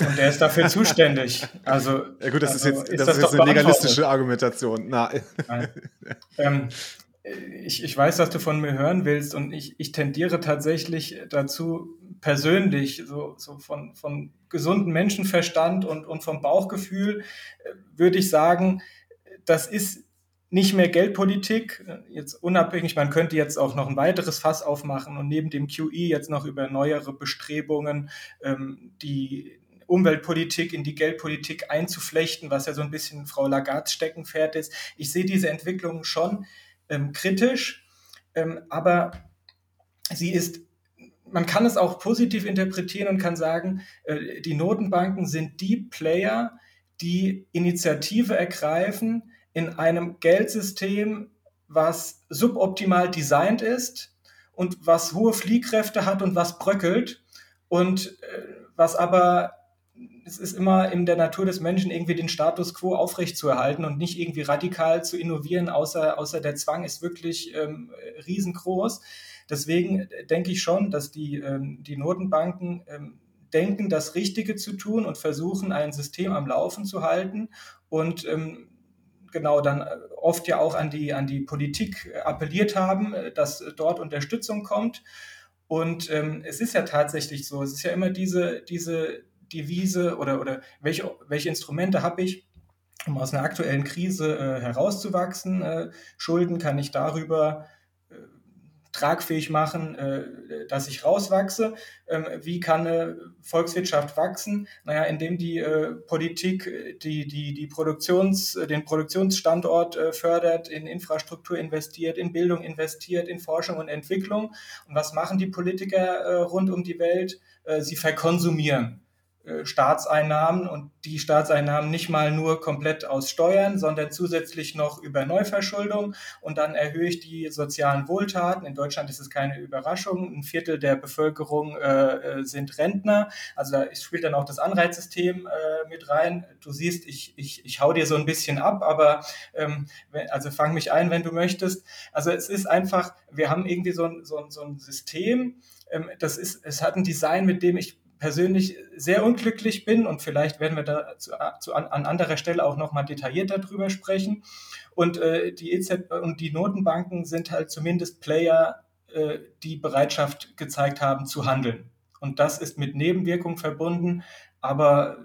Und der ist dafür zuständig. Also, ja gut, das also, ist jetzt, das ist das ist eine legalistische Argumentation. Na. Ähm, ich, ich weiß, was du von mir hören willst und ich, ich tendiere tatsächlich dazu, persönlich, so, so von, von gesundem Menschenverstand und, und vom Bauchgefühl, äh, würde ich sagen, das ist nicht mehr Geldpolitik, jetzt unabhängig, man könnte jetzt auch noch ein weiteres Fass aufmachen und neben dem QE jetzt noch über neuere Bestrebungen ähm, die Umweltpolitik in die Geldpolitik einzuflechten, was ja so ein bisschen Frau Lagarde Steckenpferd ist. Ich sehe diese Entwicklung schon ähm, kritisch, ähm, aber sie ist man kann es auch positiv interpretieren und kann sagen, äh, die Notenbanken sind die Player, die Initiative ergreifen in einem Geldsystem, was suboptimal designt ist und was hohe Fliehkräfte hat und was bröckelt und äh, was aber es ist immer in der Natur des Menschen, irgendwie den Status quo aufrechtzuerhalten und nicht irgendwie radikal zu innovieren, außer, außer der Zwang ist wirklich ähm, riesengroß. Deswegen äh, denke ich schon, dass die, ähm, die Notenbanken ähm, denken, das Richtige zu tun und versuchen, ein System am Laufen zu halten und ähm, genau dann äh, oft ja auch an die, an die Politik äh, appelliert haben, dass dort Unterstützung kommt. Und ähm, es ist ja tatsächlich so, es ist ja immer diese, diese Devise oder, oder welche, welche Instrumente habe ich, um aus einer aktuellen Krise äh, herauszuwachsen. Äh, Schulden kann ich darüber tragfähig machen, äh, dass ich rauswachse. Ähm, wie kann eine Volkswirtschaft wachsen? Naja, indem die äh, Politik die, die, die Produktions, den Produktionsstandort äh, fördert, in Infrastruktur investiert, in Bildung investiert, in Forschung und Entwicklung. Und was machen die Politiker rund um die Welt? Sie verkonsumieren. Äh, Staatseinnahmen und die Staatseinnahmen nicht mal nur komplett aus Steuern, sondern zusätzlich noch über Neuverschuldung und dann erhöhe ich die sozialen Wohltaten. In Deutschland ist es keine Überraschung. Ein Viertel der Bevölkerung äh, äh sind Rentner. Also da spielt dann auch das Anreizsystem äh, mit rein. Du siehst, ich, ich, ich hau dir so ein bisschen ab, aber ähm, also fang mich ein, wenn du möchtest. Also es ist einfach, wir haben irgendwie so ein, so ein, so ein System, ähm, das ist, es hat ein Design, mit dem ich persönlich sehr unglücklich bin und vielleicht werden wir da zu, an, an anderer Stelle auch nochmal detaillierter drüber sprechen. Und äh, die EZB und die Notenbanken sind halt zumindest Player, äh, die Bereitschaft gezeigt haben zu handeln. Und das ist mit Nebenwirkungen verbunden, aber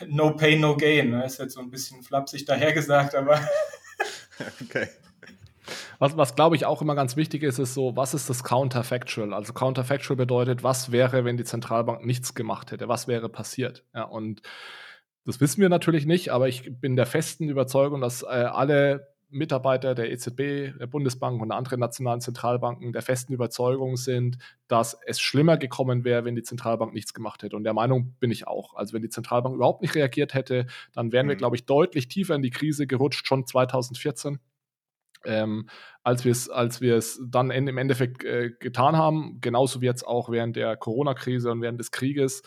äh, no pain, no gain. Ne? ist jetzt so ein bisschen flapsig dahergesagt, aber okay. Was, was glaube ich auch immer ganz wichtig ist, ist so, was ist das Counterfactual? Also Counterfactual bedeutet, was wäre, wenn die Zentralbank nichts gemacht hätte? Was wäre passiert? Ja, und das wissen wir natürlich nicht, aber ich bin der festen Überzeugung, dass äh, alle Mitarbeiter der EZB, der Bundesbank und der anderen nationalen Zentralbanken der festen Überzeugung sind, dass es schlimmer gekommen wäre, wenn die Zentralbank nichts gemacht hätte. Und der Meinung bin ich auch. Also wenn die Zentralbank überhaupt nicht reagiert hätte, dann wären mhm. wir, glaube ich, deutlich tiefer in die Krise gerutscht, schon 2014 ähm, als wir es als dann im Endeffekt äh, getan haben, genauso wie jetzt auch während der Corona-Krise und während des Krieges,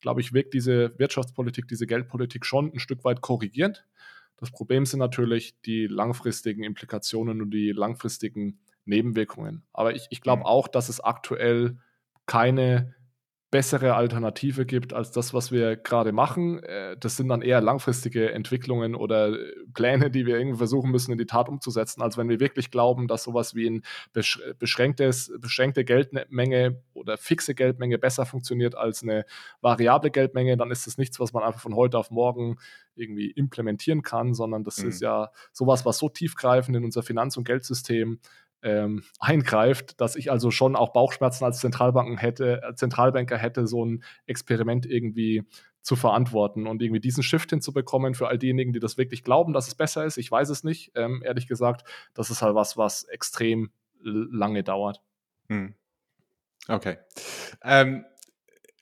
glaube ich, wirkt diese Wirtschaftspolitik, diese Geldpolitik schon ein Stück weit korrigierend. Das Problem sind natürlich die langfristigen Implikationen und die langfristigen Nebenwirkungen. Aber ich, ich glaube mhm. auch, dass es aktuell keine bessere Alternative gibt als das, was wir gerade machen. Äh, das sind dann eher langfristige Entwicklungen oder äh, Pläne, die wir irgendwie versuchen müssen, in die Tat umzusetzen, als wenn wir wirklich glauben, dass sowas wie eine beschränktes, beschränkte Geldmenge oder fixe Geldmenge besser funktioniert als eine variable Geldmenge, dann ist das nichts, was man einfach von heute auf morgen irgendwie implementieren kann, sondern das mhm. ist ja sowas, was so tiefgreifend in unser Finanz- und Geldsystem ähm, eingreift, dass ich also schon auch Bauchschmerzen als Zentralbanken hätte, äh, Zentralbanker hätte, so ein Experiment irgendwie zu verantworten und irgendwie diesen Shift hinzubekommen für all diejenigen, die das wirklich glauben, dass es besser ist. Ich weiß es nicht, ähm, ehrlich gesagt. Das ist halt was, was extrem lange dauert. Hm. Okay. Ähm,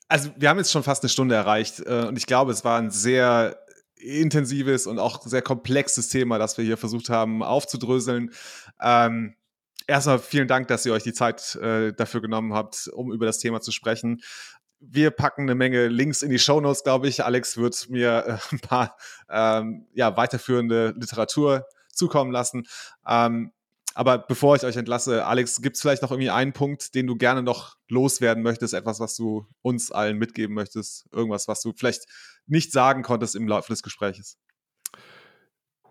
also wir haben jetzt schon fast eine Stunde erreicht äh, und ich glaube, es war ein sehr intensives und auch sehr komplexes Thema, das wir hier versucht haben aufzudröseln. Ähm, erstmal vielen Dank, dass ihr euch die Zeit äh, dafür genommen habt, um über das Thema zu sprechen. Wir packen eine Menge Links in die Show Notes, glaube ich. Alex wird mir äh, ein paar ähm, ja, weiterführende Literatur zukommen lassen. Ähm, aber bevor ich euch entlasse, Alex, gibt es vielleicht noch irgendwie einen Punkt, den du gerne noch loswerden möchtest? Etwas, was du uns allen mitgeben möchtest? Irgendwas, was du vielleicht nicht sagen konntest im Laufe des Gesprächs?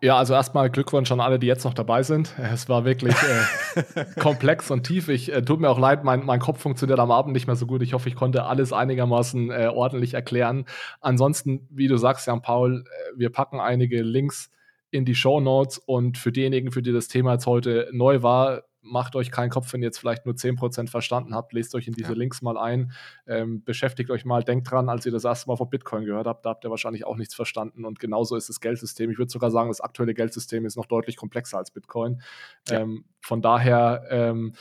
Ja, also erstmal Glückwunsch an alle, die jetzt noch dabei sind. Es war wirklich äh, komplex und tief. Ich äh, tut mir auch leid, mein, mein Kopf funktioniert am Abend nicht mehr so gut. Ich hoffe, ich konnte alles einigermaßen äh, ordentlich erklären. Ansonsten, wie du sagst, Jan Paul, äh, wir packen einige Links in die Show Notes und für diejenigen, für die das Thema jetzt heute neu war, macht euch keinen Kopf, wenn ihr jetzt vielleicht nur 10% verstanden habt, lest euch in diese ja. Links mal ein, ähm, beschäftigt euch mal, denkt dran, als ihr das erste Mal von Bitcoin gehört habt, da habt ihr wahrscheinlich auch nichts verstanden und genauso ist das Geldsystem. Ich würde sogar sagen, das aktuelle Geldsystem ist noch deutlich komplexer als Bitcoin. Ja. Ähm, von daher ähm,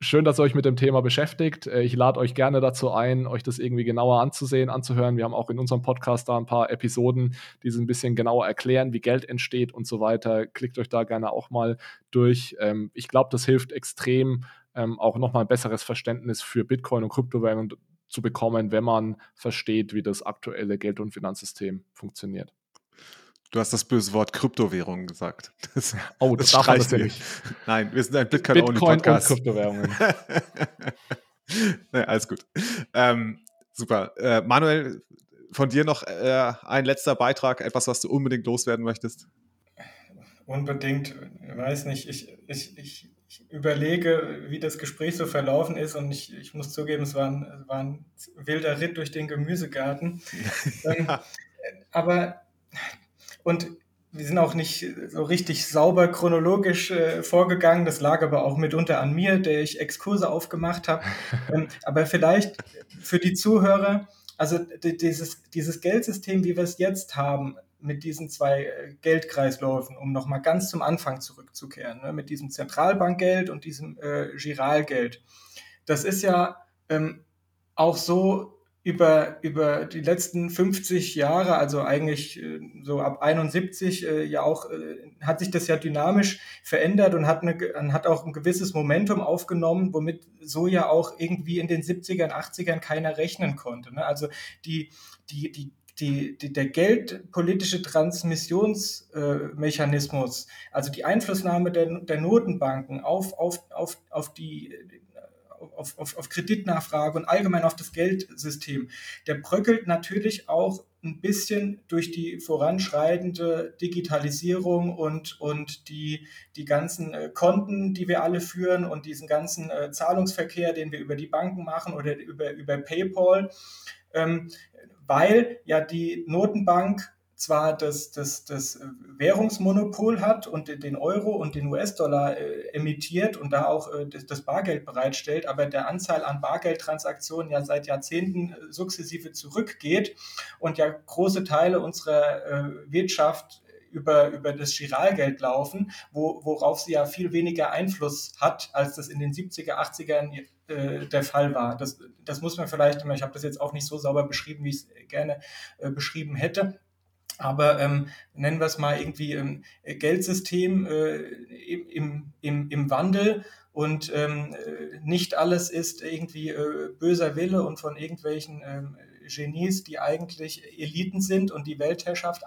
schön, dass ihr euch mit dem Thema beschäftigt. Äh, ich lade euch gerne dazu ein, euch das irgendwie genauer anzusehen, anzuhören. Wir haben auch in unserem Podcast da ein paar Episoden, die so ein bisschen genauer erklären, wie Geld entsteht und so weiter. Klickt euch da gerne auch mal durch. Ähm, ich glaube, das hilft extrem, ähm, auch nochmal ein besseres Verständnis für Bitcoin und Kryptowährungen zu bekommen, wenn man versteht, wie das aktuelle Geld- und Finanzsystem funktioniert. Du hast das böse Wort Kryptowährung gesagt. Das, oh, das, das darf man nicht. Nein, wir sind ein Bitcoin-Only-Podcast. Bitcoin und Kryptowährungen. nee, alles gut. Ähm, super. Äh, Manuel, von dir noch äh, ein letzter Beitrag, etwas, was du unbedingt loswerden möchtest? Unbedingt, ich weiß nicht. Ich, ich, ich, ich, überlege, wie das Gespräch so verlaufen ist und ich, ich muss zugeben, es war ein, war ein wilder Ritt durch den Gemüsegarten. ähm, aber und wir sind auch nicht so richtig sauber chronologisch äh, vorgegangen. Das lag aber auch mitunter an mir, der ich Exkurse aufgemacht habe. ähm, aber vielleicht für die Zuhörer, also dieses, dieses Geldsystem, wie wir es jetzt haben, mit diesen zwei äh, Geldkreisläufen, um nochmal ganz zum Anfang zurückzukehren, ne, mit diesem Zentralbankgeld und diesem äh, Giralgeld. Das ist ja ähm, auch so über, über die letzten 50 Jahre, also eigentlich äh, so ab 71, äh, ja auch, äh, hat sich das ja dynamisch verändert und hat, eine, hat auch ein gewisses Momentum aufgenommen, womit so ja auch irgendwie in den 70ern, 80ern keiner rechnen konnte. Ne? Also die, die, die, die, die, der geldpolitische Transmissionsmechanismus, also die Einflussnahme der, der Notenbanken auf, auf, auf, auf die auf, auf, auf Kreditnachfrage und allgemein auf das Geldsystem, der bröckelt natürlich auch ein bisschen durch die voranschreitende Digitalisierung und, und die, die ganzen äh, Konten, die wir alle führen und diesen ganzen äh, Zahlungsverkehr, den wir über die Banken machen oder über, über PayPal, ähm, weil ja die Notenbank zwar das, das, das Währungsmonopol hat und den Euro und den US-Dollar äh, emittiert und da auch äh, das, das, Bargeld bereitstellt, aber der Anzahl an Bargeldtransaktionen ja seit Jahrzehnten äh, sukzessive zurückgeht und ja große Teile unserer äh, Wirtschaft über, über das Giralgeld laufen, wo, worauf sie ja viel weniger Einfluss hat, als das in den 70er, 80ern äh, der Fall war. Das, das muss man vielleicht, ich habe das jetzt auch nicht so sauber beschrieben, wie ich es gerne äh, beschrieben hätte aber ähm, nennen wir es mal irgendwie ähm, Geldsystem äh, im, im, im Wandel und ähm, äh, nicht alles ist irgendwie äh, böser Wille und von irgendwelchen ähm, Genies, die eigentlich Eliten sind und die Weltherrschaft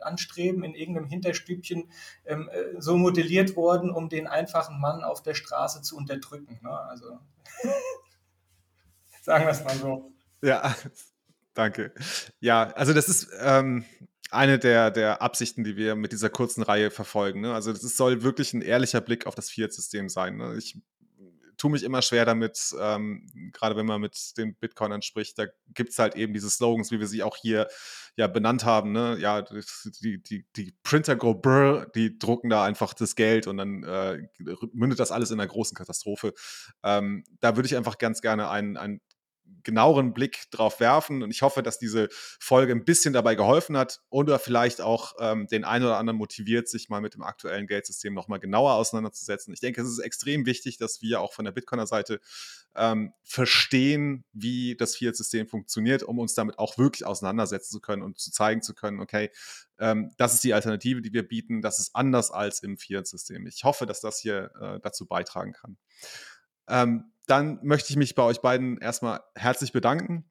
anstreben, in irgendeinem Hinterstübchen ähm, äh, so modelliert worden, um den einfachen Mann auf der Straße zu unterdrücken. Ne? Also sagen wir es mal so. Ja, danke. Ja, also das ist, ähm, eine der, der Absichten, die wir mit dieser kurzen Reihe verfolgen. Ne? Also es soll wirklich ein ehrlicher Blick auf das Fiat-System sein. Ne? Ich tue mich immer schwer damit, ähm, gerade wenn man mit den Bitcoinern spricht, da gibt es halt eben diese Slogans, wie wir sie auch hier ja benannt haben. Ne? Ja, die, die, die Printer go brr, die drucken da einfach das Geld und dann äh, mündet das alles in einer großen Katastrophe. Ähm, da würde ich einfach ganz gerne einen, einen genaueren Blick drauf werfen. Und ich hoffe, dass diese Folge ein bisschen dabei geholfen hat oder vielleicht auch ähm, den einen oder anderen motiviert, sich mal mit dem aktuellen Geldsystem nochmal genauer auseinanderzusetzen. Ich denke, es ist extrem wichtig, dass wir auch von der Bitcoiner Seite ähm, verstehen, wie das Fiat-System funktioniert, um uns damit auch wirklich auseinandersetzen zu können und zu zeigen zu können, okay, ähm, das ist die Alternative, die wir bieten, das ist anders als im Fiat-System. Ich hoffe, dass das hier äh, dazu beitragen kann. Ähm, dann möchte ich mich bei euch beiden erstmal herzlich bedanken,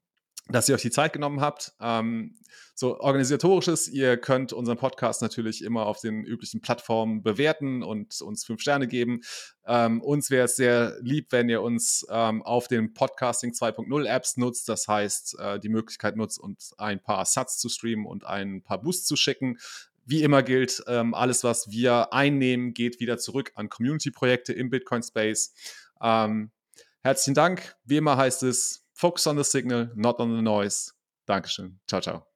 dass ihr euch die Zeit genommen habt. Ähm, so organisatorisches, ihr könnt unseren Podcast natürlich immer auf den üblichen Plattformen bewerten und uns fünf Sterne geben. Ähm, uns wäre es sehr lieb, wenn ihr uns ähm, auf den Podcasting 2.0 Apps nutzt, das heißt äh, die Möglichkeit nutzt, uns ein paar Sats zu streamen und ein paar Boosts zu schicken. Wie immer gilt, ähm, alles, was wir einnehmen, geht wieder zurück an Community-Projekte im Bitcoin-Space. Ähm, Herzlichen Dank. Wie immer heißt es, focus on the signal, not on the noise. Dankeschön. Ciao, ciao.